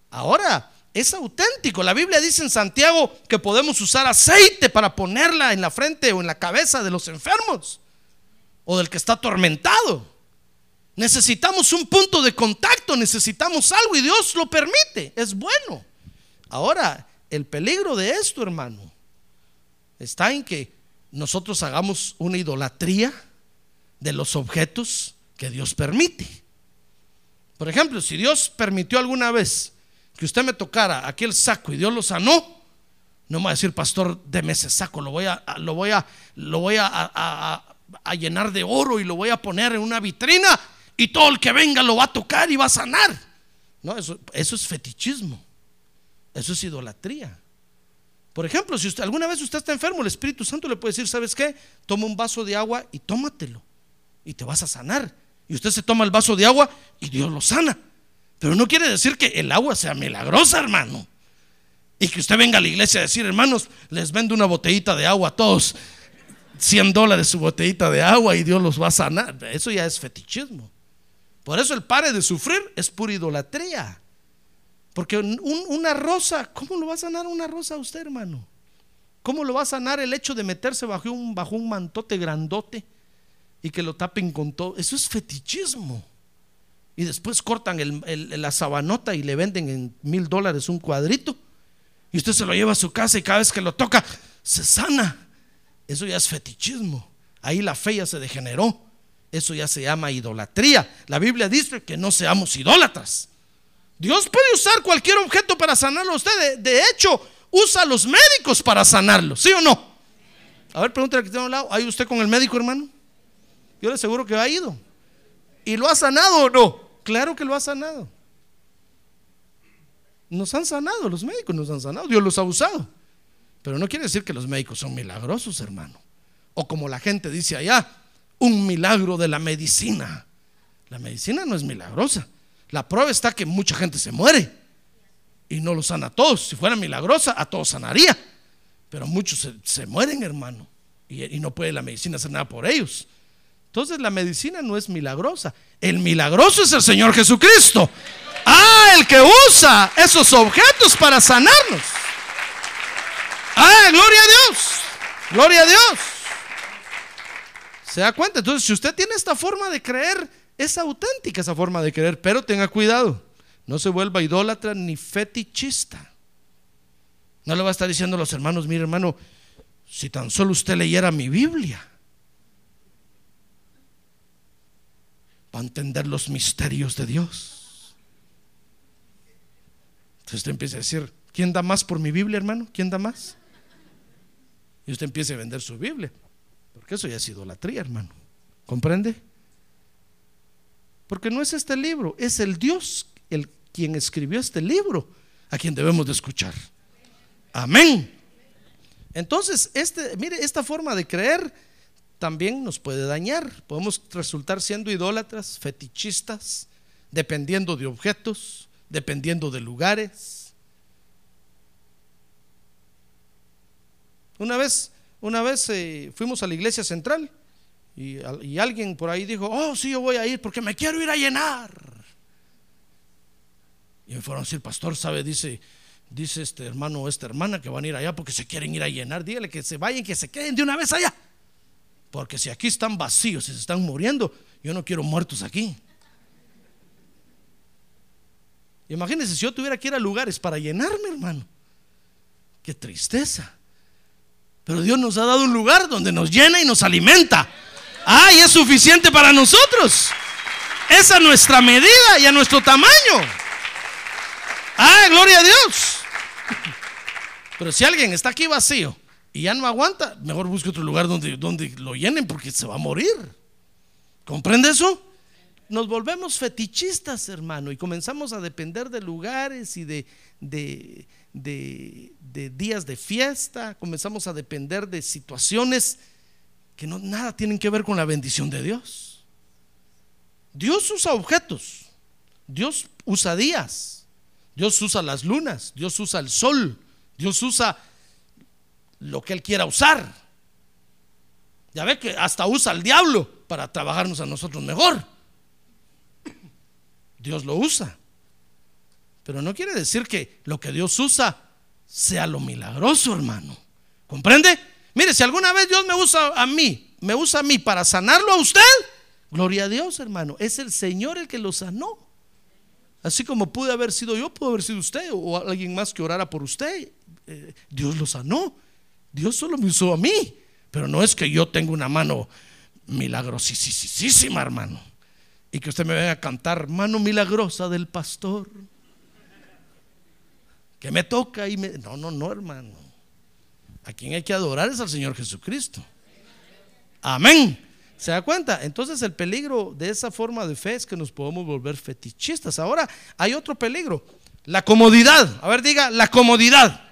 Ahora, es auténtico. La Biblia dice en Santiago que podemos usar aceite para ponerla en la frente o en la cabeza de los enfermos o del que está atormentado. Necesitamos un punto de contacto, necesitamos algo y Dios lo permite, es bueno. Ahora, el peligro de esto, hermano, está en que nosotros hagamos una idolatría de los objetos que Dios permite. Por ejemplo, si Dios permitió alguna vez que usted me tocara aquel saco y Dios lo sanó, no me va a decir, pastor, deme ese saco, lo voy a, lo voy a, lo voy a, llenar de oro y lo voy a poner en una vitrina y todo el que venga lo va a tocar y va a sanar. No, eso, eso es fetichismo. Eso es idolatría. Por ejemplo, si usted, alguna vez usted está enfermo, el Espíritu Santo le puede decir, ¿sabes qué? Toma un vaso de agua y tómatelo. Y te vas a sanar. Y usted se toma el vaso de agua y Dios lo sana. Pero no quiere decir que el agua sea milagrosa, hermano. Y que usted venga a la iglesia a decir, hermanos, les vendo una botellita de agua a todos. 100 dólares su botellita de agua y Dios los va a sanar. Eso ya es fetichismo. Por eso el pare de sufrir es pura idolatría. Porque una rosa, ¿cómo lo va a sanar una rosa a usted, hermano? ¿Cómo lo va a sanar el hecho de meterse bajo un, bajo un mantote grandote y que lo tapen con todo? Eso es fetichismo. Y después cortan la sabanota y le venden en mil dólares un cuadrito. Y usted se lo lleva a su casa y cada vez que lo toca, se sana. Eso ya es fetichismo. Ahí la fe ya se degeneró. Eso ya se llama idolatría. La Biblia dice que no seamos idólatras. Dios puede usar cualquier objeto para sanarlo a usted. De, hecho, usa a los médicos para sanarlo, ¿sí o no? A ver, pregúntale que tiene un lado. ¿Hay usted con el médico, hermano? Yo le aseguro que ha ido. ¿Y lo ha sanado o no? Claro que lo ha sanado. Nos han sanado, los médicos nos han sanado. Dios los ha usado. Pero no quiere decir que los médicos son milagrosos, hermano. O como la gente dice allá, un milagro de la medicina. La medicina no es milagrosa. La prueba está que mucha gente se muere. y no los sana a todos. Si fuera milagrosa, a todos sanaría. Pero muchos se, se mueren, hermano. Y, y no puede la medicina hacer nada por ellos. Entonces la medicina no es milagrosa. El milagroso es el Señor Jesucristo. Ah, el que usa esos objetos para sanarnos. Ah, gloria a Dios. Gloria a Dios. ¿Se da cuenta? Entonces, si usted tiene esta forma de creer, es auténtica esa forma de creer, pero tenga cuidado. No se vuelva idólatra ni fetichista. No le va a estar diciendo a los hermanos, mire hermano, si tan solo usted leyera mi Biblia, va a entender los misterios de Dios. Entonces usted empieza a decir, ¿quién da más por mi Biblia, hermano? ¿Quién da más? Y usted empieza a vender su Biblia, porque eso ya es idolatría, hermano. ¿Comprende? Porque no es este libro, es el Dios, el quien escribió este libro, a quien debemos de escuchar. Amén. Entonces, este, mire, esta forma de creer también nos puede dañar. Podemos resultar siendo idólatras, fetichistas, dependiendo de objetos, dependiendo de lugares. Una vez, una vez eh, fuimos a la iglesia central y, alguien por ahí dijo, oh, sí, yo voy a ir porque me quiero ir a llenar. Y me fueron a decir, pastor, ¿sabe? Dice, dice este hermano o esta hermana que van a ir allá porque se quieren ir a llenar. Dígale que se vayan, que se queden de una vez allá. Porque si aquí están vacíos y se están muriendo, yo no quiero muertos aquí. Imagínense si yo tuviera que ir a lugares para llenarme, hermano. Qué tristeza. Pero Dios nos ha dado un lugar donde nos llena y nos alimenta. Ah, y es suficiente para nosotros. Es a nuestra medida y a nuestro tamaño. Ah, gloria a Dios. Pero si alguien está aquí vacío y ya no aguanta, mejor busque otro lugar donde, donde lo llenen porque se va a morir. ¿Comprende eso? Nos volvemos fetichistas, hermano, y comenzamos a depender de lugares y de, de, de, días de fiesta, comenzamos a depender de situaciones que no, nada tienen que ver con la bendición de Dios. Dios usa objetos, Dios usa días, Dios usa las lunas, Dios usa el sol, Dios usa lo que Él quiera usar. Ya ve que hasta usa el diablo para trabajarnos a nosotros mejor. Dios lo usa. Pero no quiere decir que lo que Dios usa sea lo milagroso, hermano. ¿Comprende? Mire, si alguna vez Dios me usa a mí, me usa a mí para sanarlo a usted, gloria a Dios, hermano. Es el Señor el que lo sanó. Así como pude haber sido yo, pudo haber sido usted o alguien más que orara por usted. Eh, Dios lo sanó. Dios solo me usó a mí. Pero no es que yo tenga una mano milagrosísima, hermano. Y que usted me venga a cantar mano milagrosa del pastor. Que me toca y me... No, no, no, hermano. A quien hay que adorar es al Señor Jesucristo. Amén. ¿Se da cuenta? Entonces el peligro de esa forma de fe es que nos podemos volver fetichistas. Ahora hay otro peligro, la comodidad. A ver, diga, la comodidad.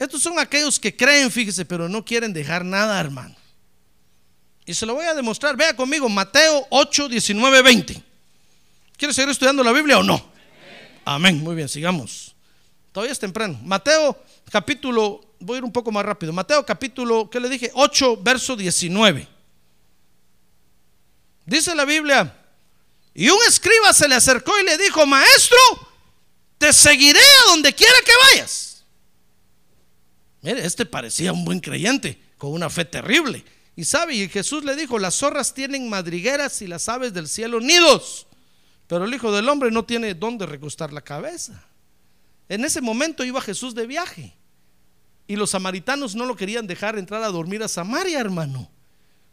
Estos son aquellos que creen, fíjese, pero no quieren dejar nada, hermano. Y se lo voy a demostrar. Vea conmigo, Mateo 8, 19, 20. ¿Quiere seguir estudiando la Biblia o no? Amén. Muy bien, sigamos. Todavía es temprano. Mateo capítulo, voy a ir un poco más rápido. Mateo capítulo, ¿qué le dije? 8, verso 19. Dice la Biblia, y un escriba se le acercó y le dijo, maestro, te seguiré a donde quiera que vayas. Mire, este parecía un buen creyente, con una fe terrible. Y sabe, y Jesús le dijo, las zorras tienen madrigueras y las aves del cielo nidos, pero el Hijo del Hombre no tiene dónde recostar la cabeza. En ese momento iba Jesús de viaje y los samaritanos no lo querían dejar entrar a dormir a Samaria, hermano.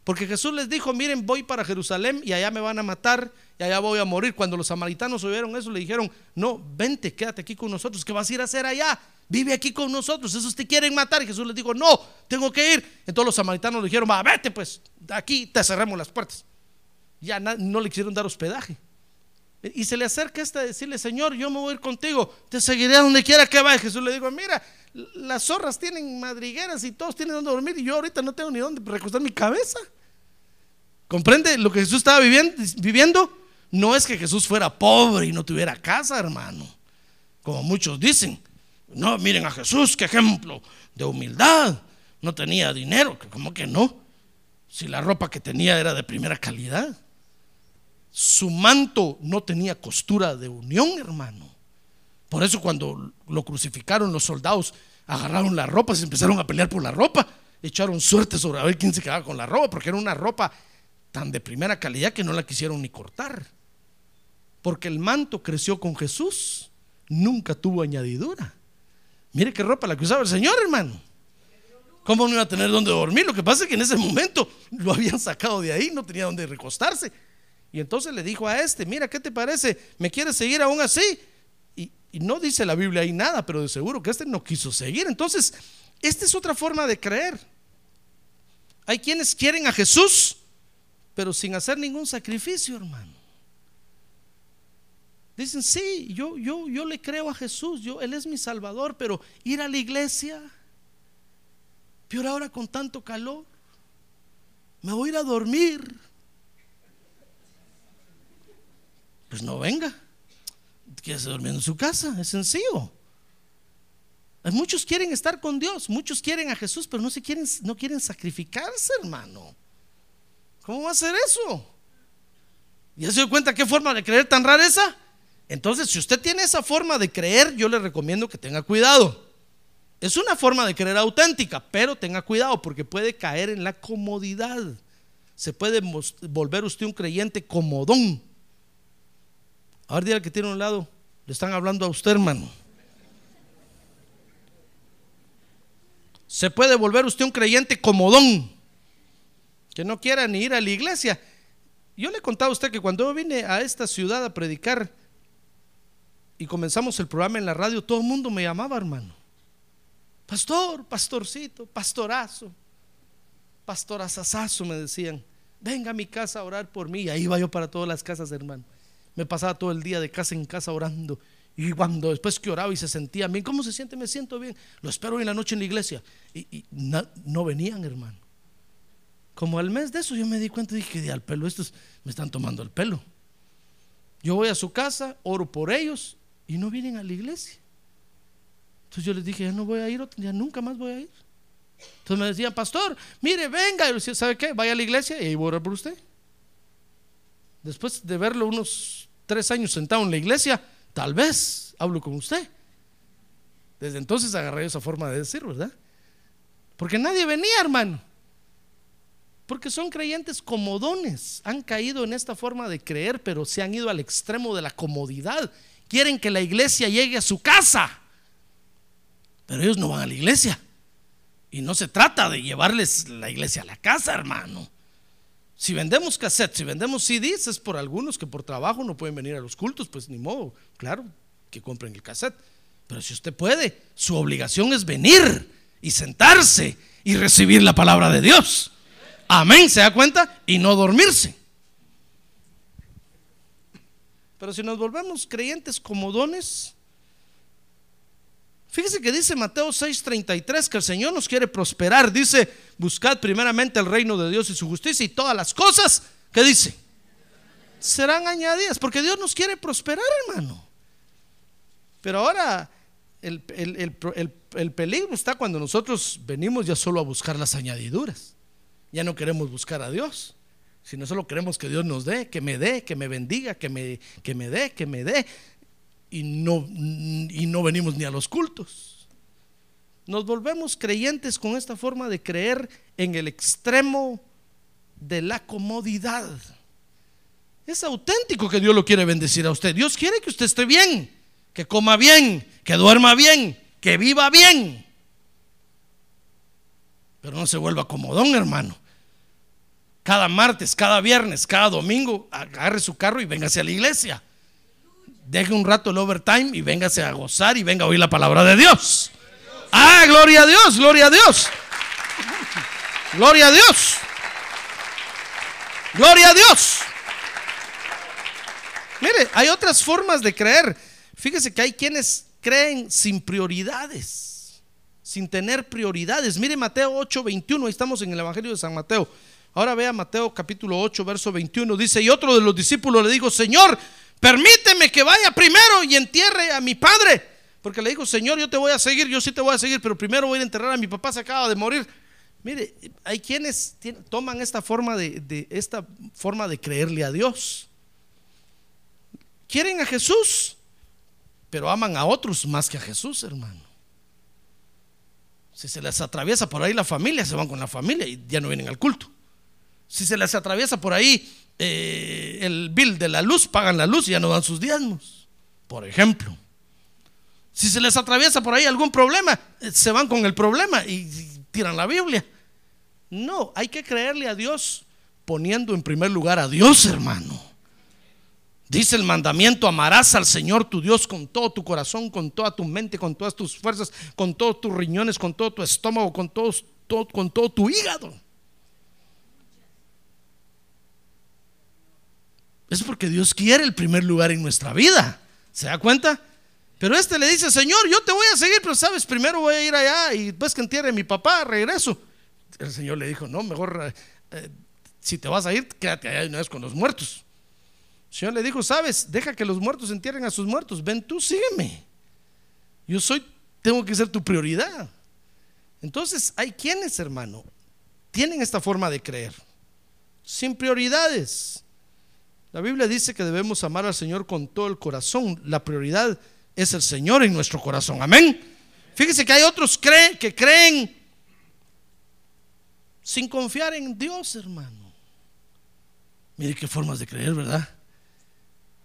Porque Jesús les dijo, miren, voy para Jerusalén y allá me van a matar y allá voy a morir. Cuando los samaritanos oyeron eso, le dijeron, no, vente, quédate aquí con nosotros, ¿qué vas a ir a hacer allá? Vive aquí con nosotros, esos te quieren matar. Y Jesús les dijo, no, tengo que ir. Entonces los samaritanos le dijeron, va, vete pues, aquí te cerramos las puertas. Ya no le quisieron dar hospedaje. Y se le acerca este a decirle, Señor, yo me voy a ir contigo, te seguiré a donde quiera que vayas. Jesús le dijo, mira, las zorras tienen madrigueras y todos tienen donde dormir y yo ahorita no tengo ni donde recostar mi cabeza. ¿Comprende lo que Jesús estaba viviendo? No es que Jesús fuera pobre y no tuviera casa, hermano. como muchos dicen. No, miren a Jesús, qué ejemplo de humildad. No tenía dinero, ¿cómo que no? Si la ropa que tenía era de primera calidad. Su manto no tenía costura de unión, hermano. Por eso cuando lo crucificaron los soldados, agarraron la ropa, se empezaron a pelear por la ropa, echaron suerte sobre a ver quién se quedaba con la ropa, porque era una ropa tan de primera calidad que no la quisieron ni cortar. Porque el manto creció con Jesús, nunca tuvo añadidura. Mire qué ropa la que usaba el Señor, hermano. ¿Cómo no iba a tener dónde dormir? Lo que pasa es que en ese momento lo habían sacado de ahí, no tenía dónde recostarse. Y entonces le dijo a este, mira, ¿qué te parece? ¿Me quieres seguir aún así? Y, y no dice la Biblia ahí nada, pero de seguro que este no quiso seguir. Entonces, esta es otra forma de creer. Hay quienes quieren a Jesús, pero sin hacer ningún sacrificio, hermano. Dicen, sí, yo, yo, yo le creo a Jesús, yo, Él es mi Salvador, pero ir a la iglesia, peor ahora con tanto calor, me voy a ir a dormir. Pues no venga, quédese durmiendo en su casa, es sencillo. Muchos quieren estar con Dios, muchos quieren a Jesús, pero no, se quieren, no quieren sacrificarse, hermano. ¿Cómo va a ser eso? ¿Ya se dio cuenta qué forma de creer tan rara esa? Entonces, si usted tiene esa forma de creer, yo le recomiendo que tenga cuidado. Es una forma de creer auténtica, pero tenga cuidado porque puede caer en la comodidad. Se puede volver usted un creyente comodón. Ahora día que tiene a un lado, le están hablando a usted, hermano. Se puede volver usted un creyente comodón, que no quiera ni ir a la iglesia. Yo le he contado a usted que cuando yo vine a esta ciudad a predicar y comenzamos el programa en la radio, todo el mundo me llamaba, hermano. Pastor, pastorcito, pastorazo, pastorazazazo, me decían. Venga a mi casa a orar por mí. Y ahí iba yo para todas las casas, hermano. Me pasaba todo el día de casa en casa orando. Y cuando después que oraba y se sentía bien, ¿cómo se siente? Me siento bien. Lo espero en la noche en la iglesia. Y, no, venían, hermano. Como al mes de eso yo me di cuenta y dije, de al pelo, estos me están tomando el pelo. Yo voy a su casa, oro por ellos y no vienen a la iglesia. Entonces yo les dije, ya no voy a ir, ya nunca más voy a ir. Entonces me decían, pastor, mire, venga. Y yo decía, ¿sabe qué? Vaya a la iglesia y ahí voy a orar por usted. Después de verlo unos tres años sentado en la iglesia, Tal vez hablo con usted. Desde entonces agarré esa forma de decir, ¿verdad? Porque nadie venía, hermano. Porque son creyentes comodones. Han caído en esta forma de creer, pero se han ido al extremo de la comodidad. Quieren que la iglesia llegue a su casa. Pero ellos no van a la iglesia. Y no se trata de llevarles la iglesia a la casa, hermano. Si vendemos cassettes, si vendemos CDs, es por algunos que por trabajo no pueden venir a los cultos, pues ni modo, claro, que compren el cassette. Pero si usted puede, su obligación es venir y sentarse y recibir la palabra de Dios. Amén, ¿se da cuenta? Y no dormirse. Pero si nos volvemos creyentes comodones, Fíjese que dice Mateo 6:33 que el Señor nos quiere prosperar. Dice, buscad primeramente el reino de Dios y su justicia y todas las cosas, ¿qué dice? Serán añadidas, porque Dios nos quiere prosperar, hermano. Pero ahora el, el peligro está cuando nosotros venimos ya solo a buscar las añadiduras. Ya no queremos buscar a Dios sino solo queremos que Dios nos dé, que me dé, que me bendiga, que me, que me dé, que me dé y no, y no venimos ni a los cultos. Nos volvemos creyentes con esta forma de creer en el extremo de la comodidad. Es auténtico que Dios lo quiere bendecir a usted. Dios quiere que usted esté bien, que coma bien, que duerma bien, que viva bien. Pero no se vuelva comodón, hermano. Cada martes, cada viernes, cada domingo, agarre su carro y véngase a la iglesia deje un rato el overtime y véngase a gozar y venga a oír la palabra de Dios. Ah, gloria a Dios, gloria a Dios. Gloria a Dios. Gloria a Dios. Mire, hay otras formas de creer. Fíjese que hay quienes creen sin prioridades, sin tener prioridades. Mire Mateo 8, 21, ahí estamos en el Evangelio de San Mateo. Ahora vea Mateo capítulo 8, verso 21. Dice, y otro de los discípulos le dijo, Señor, Permíteme que vaya primero y entierre a mi padre. Porque le dijo, Señor, yo te voy a seguir, yo sí te voy a seguir, pero primero voy a enterrar a mi papá, se acaba de morir. Mire, hay quienes toman esta forma de, esta forma de creerle a Dios. Quieren a Jesús, pero aman a otros más que a Jesús, hermano. Si se les atraviesa por ahí la familia, se van con la familia y ya no vienen al culto. Si se les atraviesa por ahí eh, el bill de la luz, pagan la luz y ya no dan sus diezmos, por ejemplo. Si se les atraviesa por ahí algún problema, eh, se van con el problema y tiran la Biblia. No, hay que creerle a Dios poniendo en primer lugar a Dios, hermano. Dice el mandamiento, amarás al Señor tu Dios con todo tu corazón, con toda tu mente, con todas tus fuerzas, con todos tus riñones, con todo tu estómago, con todo, con todo tu hígado. Es porque Dios quiere el primer lugar en nuestra vida. ¿Se da cuenta? Pero este le dice, Señor, yo te voy a seguir, pero sabes, primero voy a ir allá y después que entierre a mi papá, regreso. El Señor le dijo, no, mejor eh, eh, si te vas a ir, quédate allá una vez con los muertos. El Señor le dijo, sabes, deja que los muertos entierren a sus muertos, ven tú, sígueme. Yo soy, tengo que ser tu prioridad. Entonces, hay quienes, hermano, tienen esta forma de creer, sin prioridades. La Biblia dice que debemos amar al Señor con todo el corazón. La prioridad es el Señor en nuestro corazón. Amén. Fíjese que hay otros que creen sin confiar en Dios, hermano. Mire qué formas de creer, ¿verdad?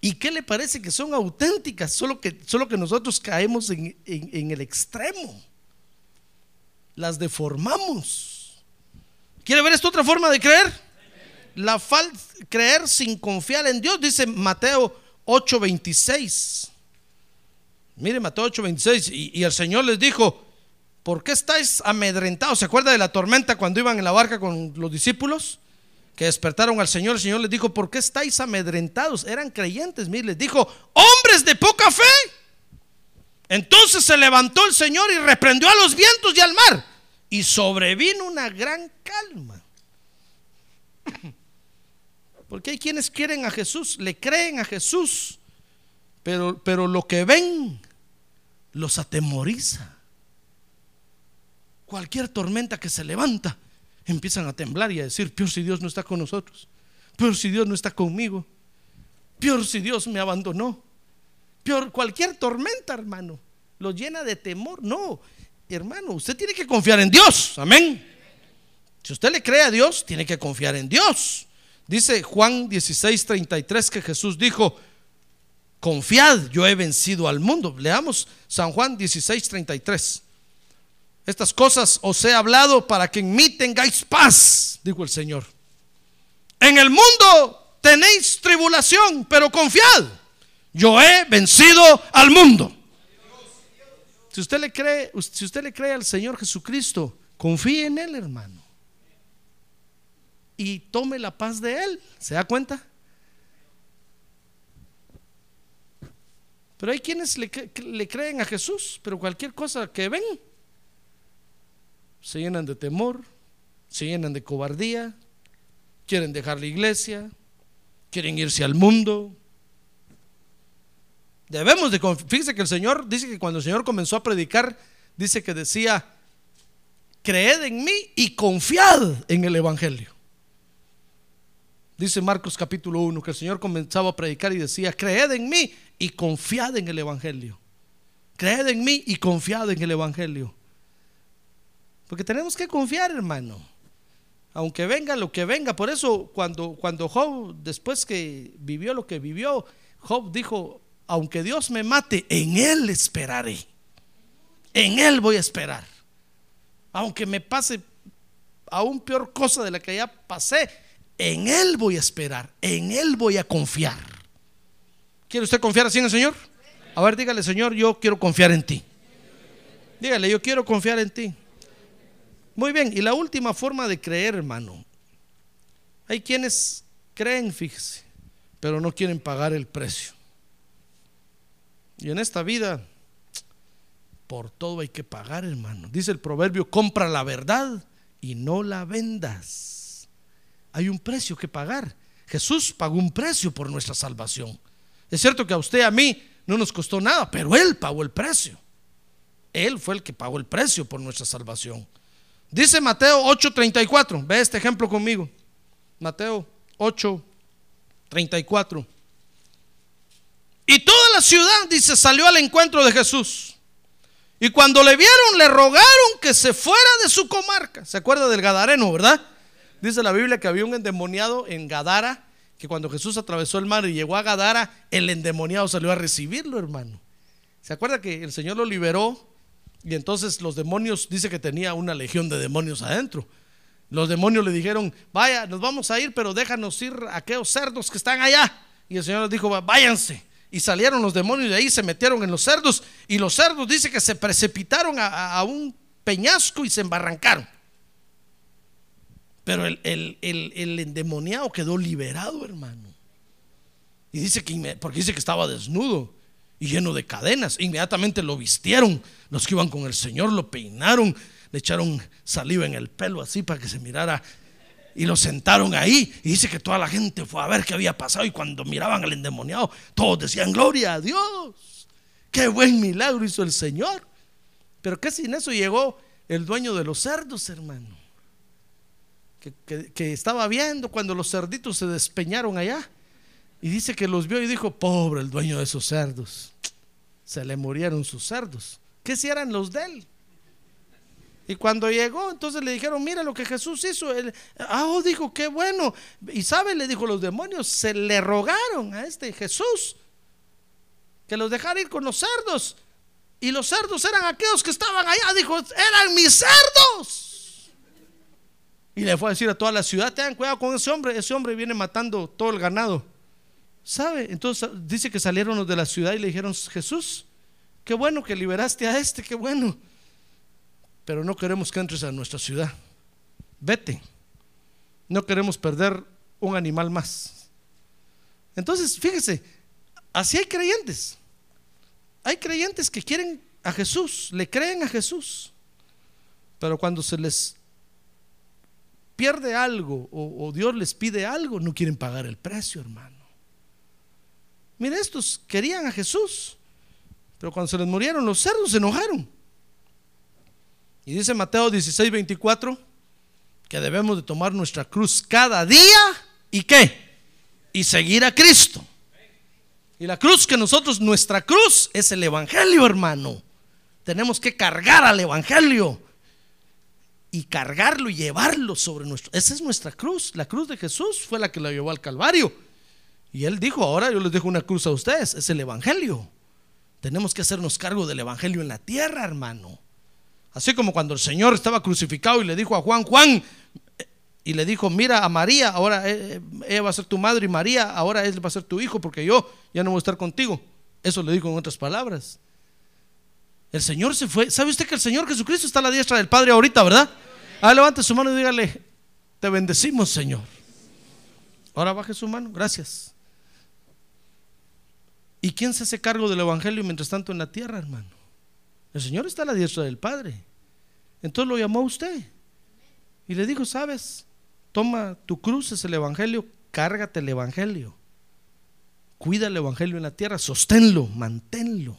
¿Y qué le parece que son auténticas? Solo que, solo que nosotros caemos en, el extremo. Las deformamos. ¿Quiere ver esta otra forma de creer? La falta creer sin confiar en Dios, dice Mateo 8:26. Mire Mateo 8:26. Y, y el Señor les dijo, ¿por qué estáis amedrentados? ¿Se acuerda de la tormenta cuando iban en la barca con los discípulos? Que despertaron al Señor, el Señor les dijo, ¿por qué estáis amedrentados? Eran creyentes, mire, les dijo, hombres de poca fe. Entonces se levantó el Señor y reprendió a los vientos y al mar. Y sobrevino una gran calma. Porque hay quienes quieren a Jesús, le creen a Jesús, pero, pero lo que ven los atemoriza. Cualquier tormenta que se levanta, empiezan a temblar y a decir, peor si Dios no está con nosotros, peor si Dios no está conmigo, peor si Dios me abandonó, peor cualquier tormenta, hermano, lo llena de temor. No, hermano, usted tiene que confiar en Dios, amén. Si usted le cree a Dios, tiene que confiar en Dios. Dice Juan 16:33 que Jesús dijo, confiad, yo he vencido al mundo. Leamos San Juan 16:33. Estas cosas os he hablado para que en mí tengáis paz, dijo el Señor. En el mundo tenéis tribulación, pero confiad, yo he vencido al mundo. Si usted le cree, si usted le cree al Señor Jesucristo, confíe en él, hermano. Y tome la paz de él. ¿Se da cuenta? Pero hay quienes le, le creen a Jesús, pero cualquier cosa que ven, se llenan de temor, se llenan de cobardía, quieren dejar la iglesia, quieren irse al mundo. Debemos de fíjese que el Señor dice que cuando el Señor comenzó a predicar, dice que decía, creed en mí y confiad en el Evangelio. Dice Marcos capítulo 1 que el Señor comenzaba a predicar y decía, creed en mí y confiad en el Evangelio. Creed en mí y confiad en el Evangelio. Porque tenemos que confiar, hermano. Aunque venga lo que venga. Por eso cuando, cuando Job, después que vivió lo que vivió, Job dijo, aunque Dios me mate, en Él esperaré. En Él voy a esperar. Aunque me pase aún peor cosa de la que ya pasé, en Él voy a esperar. En Él voy a confiar. ¿Quiere usted confiar así en el Señor? A ver, dígale, Señor, yo quiero confiar en ti. Dígale, yo quiero confiar en ti. Muy bien, y la última forma de creer, hermano. Hay quienes creen, fíjese, pero no quieren pagar el precio. Y en esta vida, por todo hay que pagar, hermano. Dice el proverbio, compra la verdad y no la vendas. Hay un precio que pagar. Jesús pagó un precio por nuestra salvación. Es cierto que a usted, a mí, no nos costó nada, pero Él pagó el precio. Él fue el que pagó el precio por nuestra salvación. Dice Mateo 8:34, ve este ejemplo conmigo. Mateo 8:34. Y toda la ciudad, dice, salió al encuentro de Jesús. Y cuando le vieron, le rogaron que se fuera de su comarca. ¿Se acuerda del Gadareno, verdad? Dice la Biblia que había un endemoniado en Gadara, que cuando Jesús atravesó el mar y llegó a Gadara, el endemoniado salió a recibirlo, hermano. ¿Se acuerda que el Señor lo liberó? Y entonces los demonios, dice que tenía una legión de demonios adentro. Los demonios le dijeron, vaya, nos vamos a ir, pero déjanos ir a aquellos cerdos que están allá. Y el Señor les dijo, váyanse. Y salieron los demonios de ahí, se metieron en los cerdos. Y los cerdos dice que se precipitaron a, un peñasco y se embarrancaron. Pero el, el, el, el, endemoniado quedó liberado, hermano. Y dice que, porque dice que estaba desnudo y lleno de cadenas. Inmediatamente lo vistieron. Los que iban con el Señor lo peinaron, le echaron saliva en el pelo así para que se mirara. Y lo sentaron ahí. Y dice que toda la gente fue a ver qué había pasado. Y cuando miraban al endemoniado, todos decían, gloria a Dios. Qué buen milagro hizo el Señor. Pero que sin eso llegó el dueño de los cerdos, hermano. Que, que, que, estaba viendo cuando los cerditos se despeñaron allá. Y dice que los vio y dijo, pobre el dueño de esos cerdos. Se le murieron sus cerdos. Que si eran los de él. Y cuando llegó, entonces le dijeron, mira lo que Jesús hizo. Él, ah, oh, dijo, qué bueno. Y sabe, le dijo los demonios, se le rogaron a este Jesús que los dejara ir con los cerdos. Y los cerdos eran aquellos que estaban allá. Dijo, eran mis cerdos. Y le fue a decir a toda la ciudad, tengan cuidado con ese hombre. Ese hombre viene matando todo el ganado. ¿Sabe? Entonces dice que salieron los de la ciudad y le dijeron, Jesús, qué bueno que liberaste a este, qué bueno. Pero no queremos que entres a nuestra ciudad. Vete. No queremos perder un animal más. Entonces, fíjese, así hay creyentes. Hay creyentes que quieren a Jesús, le creen a Jesús. Pero cuando se les pierde algo o, o Dios les pide algo, no quieren pagar el precio, hermano. Mire, estos querían a Jesús, pero cuando se les murieron los cerdos se enojaron. Y dice Mateo 16, 24 que debemos de tomar nuestra cruz cada día y qué? Y seguir a Cristo. Y la cruz que nosotros, nuestra cruz es el Evangelio, hermano. Tenemos que cargar al Evangelio y cargarlo y llevarlo sobre nuestro. Esa es nuestra cruz. La cruz de Jesús fue la que la llevó al Calvario. Y él dijo, ahora yo les dejo una cruz a ustedes, es el Evangelio. Tenemos que hacernos cargo del Evangelio en la tierra, hermano. Así como cuando el Señor estaba crucificado y le dijo a Juan, Juan, y le dijo, mira a María, ahora eh, ella va a ser tu madre y María, ahora él va a ser tu hijo porque yo ya no voy a estar contigo. Eso le dijo en otras palabras. El Señor se fue. ¿Sabe usted que el Señor Jesucristo está a la diestra del Padre ahorita, verdad? Ah, levante su mano y dígale, te bendecimos, Señor. Ahora baje su mano, gracias. ¿Y quién se hace cargo del Evangelio mientras tanto en la tierra, hermano? El Señor está a la diestra del Padre. Entonces lo llamó a usted. Y le dijo, sabes, toma tu cruz, es el Evangelio, cárgate el Evangelio. Cuida el Evangelio en la tierra, sosténlo, manténlo.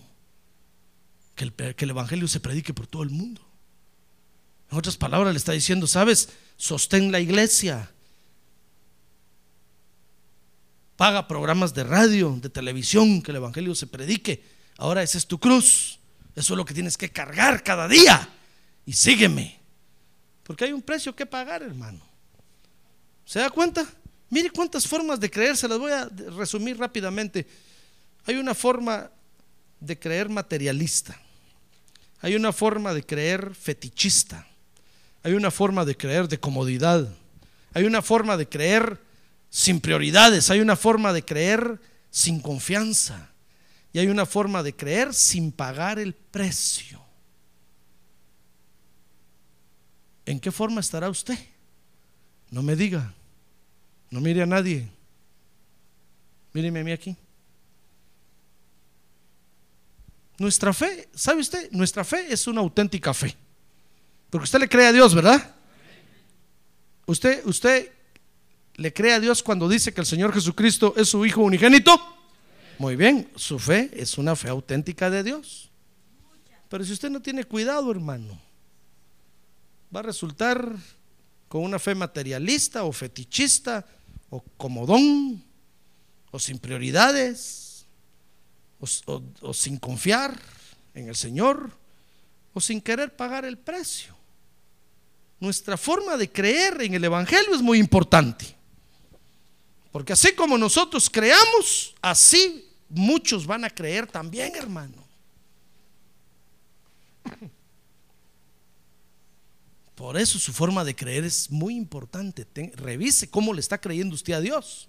Que el, que el Evangelio se predique por todo el mundo. En otras palabras le está diciendo, sabes, sostén la iglesia, paga programas de radio, de televisión, que el Evangelio se predique. Ahora esa es tu cruz. Eso es lo que tienes que cargar cada día. Y sígueme. Porque hay un precio que pagar, hermano. ¿Se da cuenta? Mire cuántas formas de creer, se las voy a resumir rápidamente. Hay una forma de creer materialista. Hay una forma de creer fetichista. Hay una forma de creer de comodidad. Hay una forma de creer sin prioridades, hay una forma de creer sin confianza y hay una forma de creer sin pagar el precio. ¿En qué forma estará usted? No me diga, no mire a nadie. Míreme a mí aquí. Nuestra fe, ¿sabe usted? Nuestra fe es una auténtica fe. Porque usted le cree a Dios, ¿verdad? Usted, usted le cree a Dios cuando dice que el Señor Jesucristo es su Hijo unigénito? Muy bien, su fe es una fe auténtica de Dios. Pero si usted no tiene cuidado, hermano, va a resultar con una fe materialista o fetichista o comodón o sin prioridades o, o- o sin confiar en el Señor o sin querer pagar el precio. Nuestra forma de creer en el Evangelio es muy importante. Porque así como nosotros creamos, así muchos van a creer también, hermano. Por eso su forma de creer es muy importante. Revise cómo le está creyendo usted a Dios.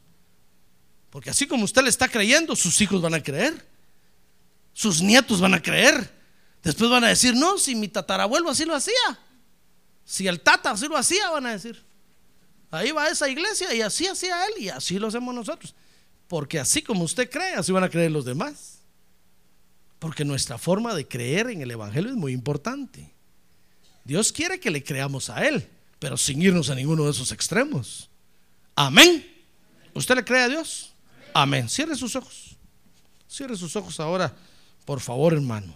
Porque así como usted le está creyendo, sus hijos van a creer. Sus nietos van a creer. Después van a decir, no, si mi tatarabuelo así lo hacía. Si el tata así lo hacía, van a decir. Ahí va esa iglesia y así hacía él y así lo hacemos nosotros. Porque así como usted cree, así van a creer los demás. Porque nuestra forma de creer en el Evangelio es muy importante. Dios quiere que le creamos a Él, pero sin irnos a ninguno de esos extremos. Amén. ¿Usted le cree a Dios? Amén. Cierre sus ojos. Cierre sus ojos ahora, por favor, hermano.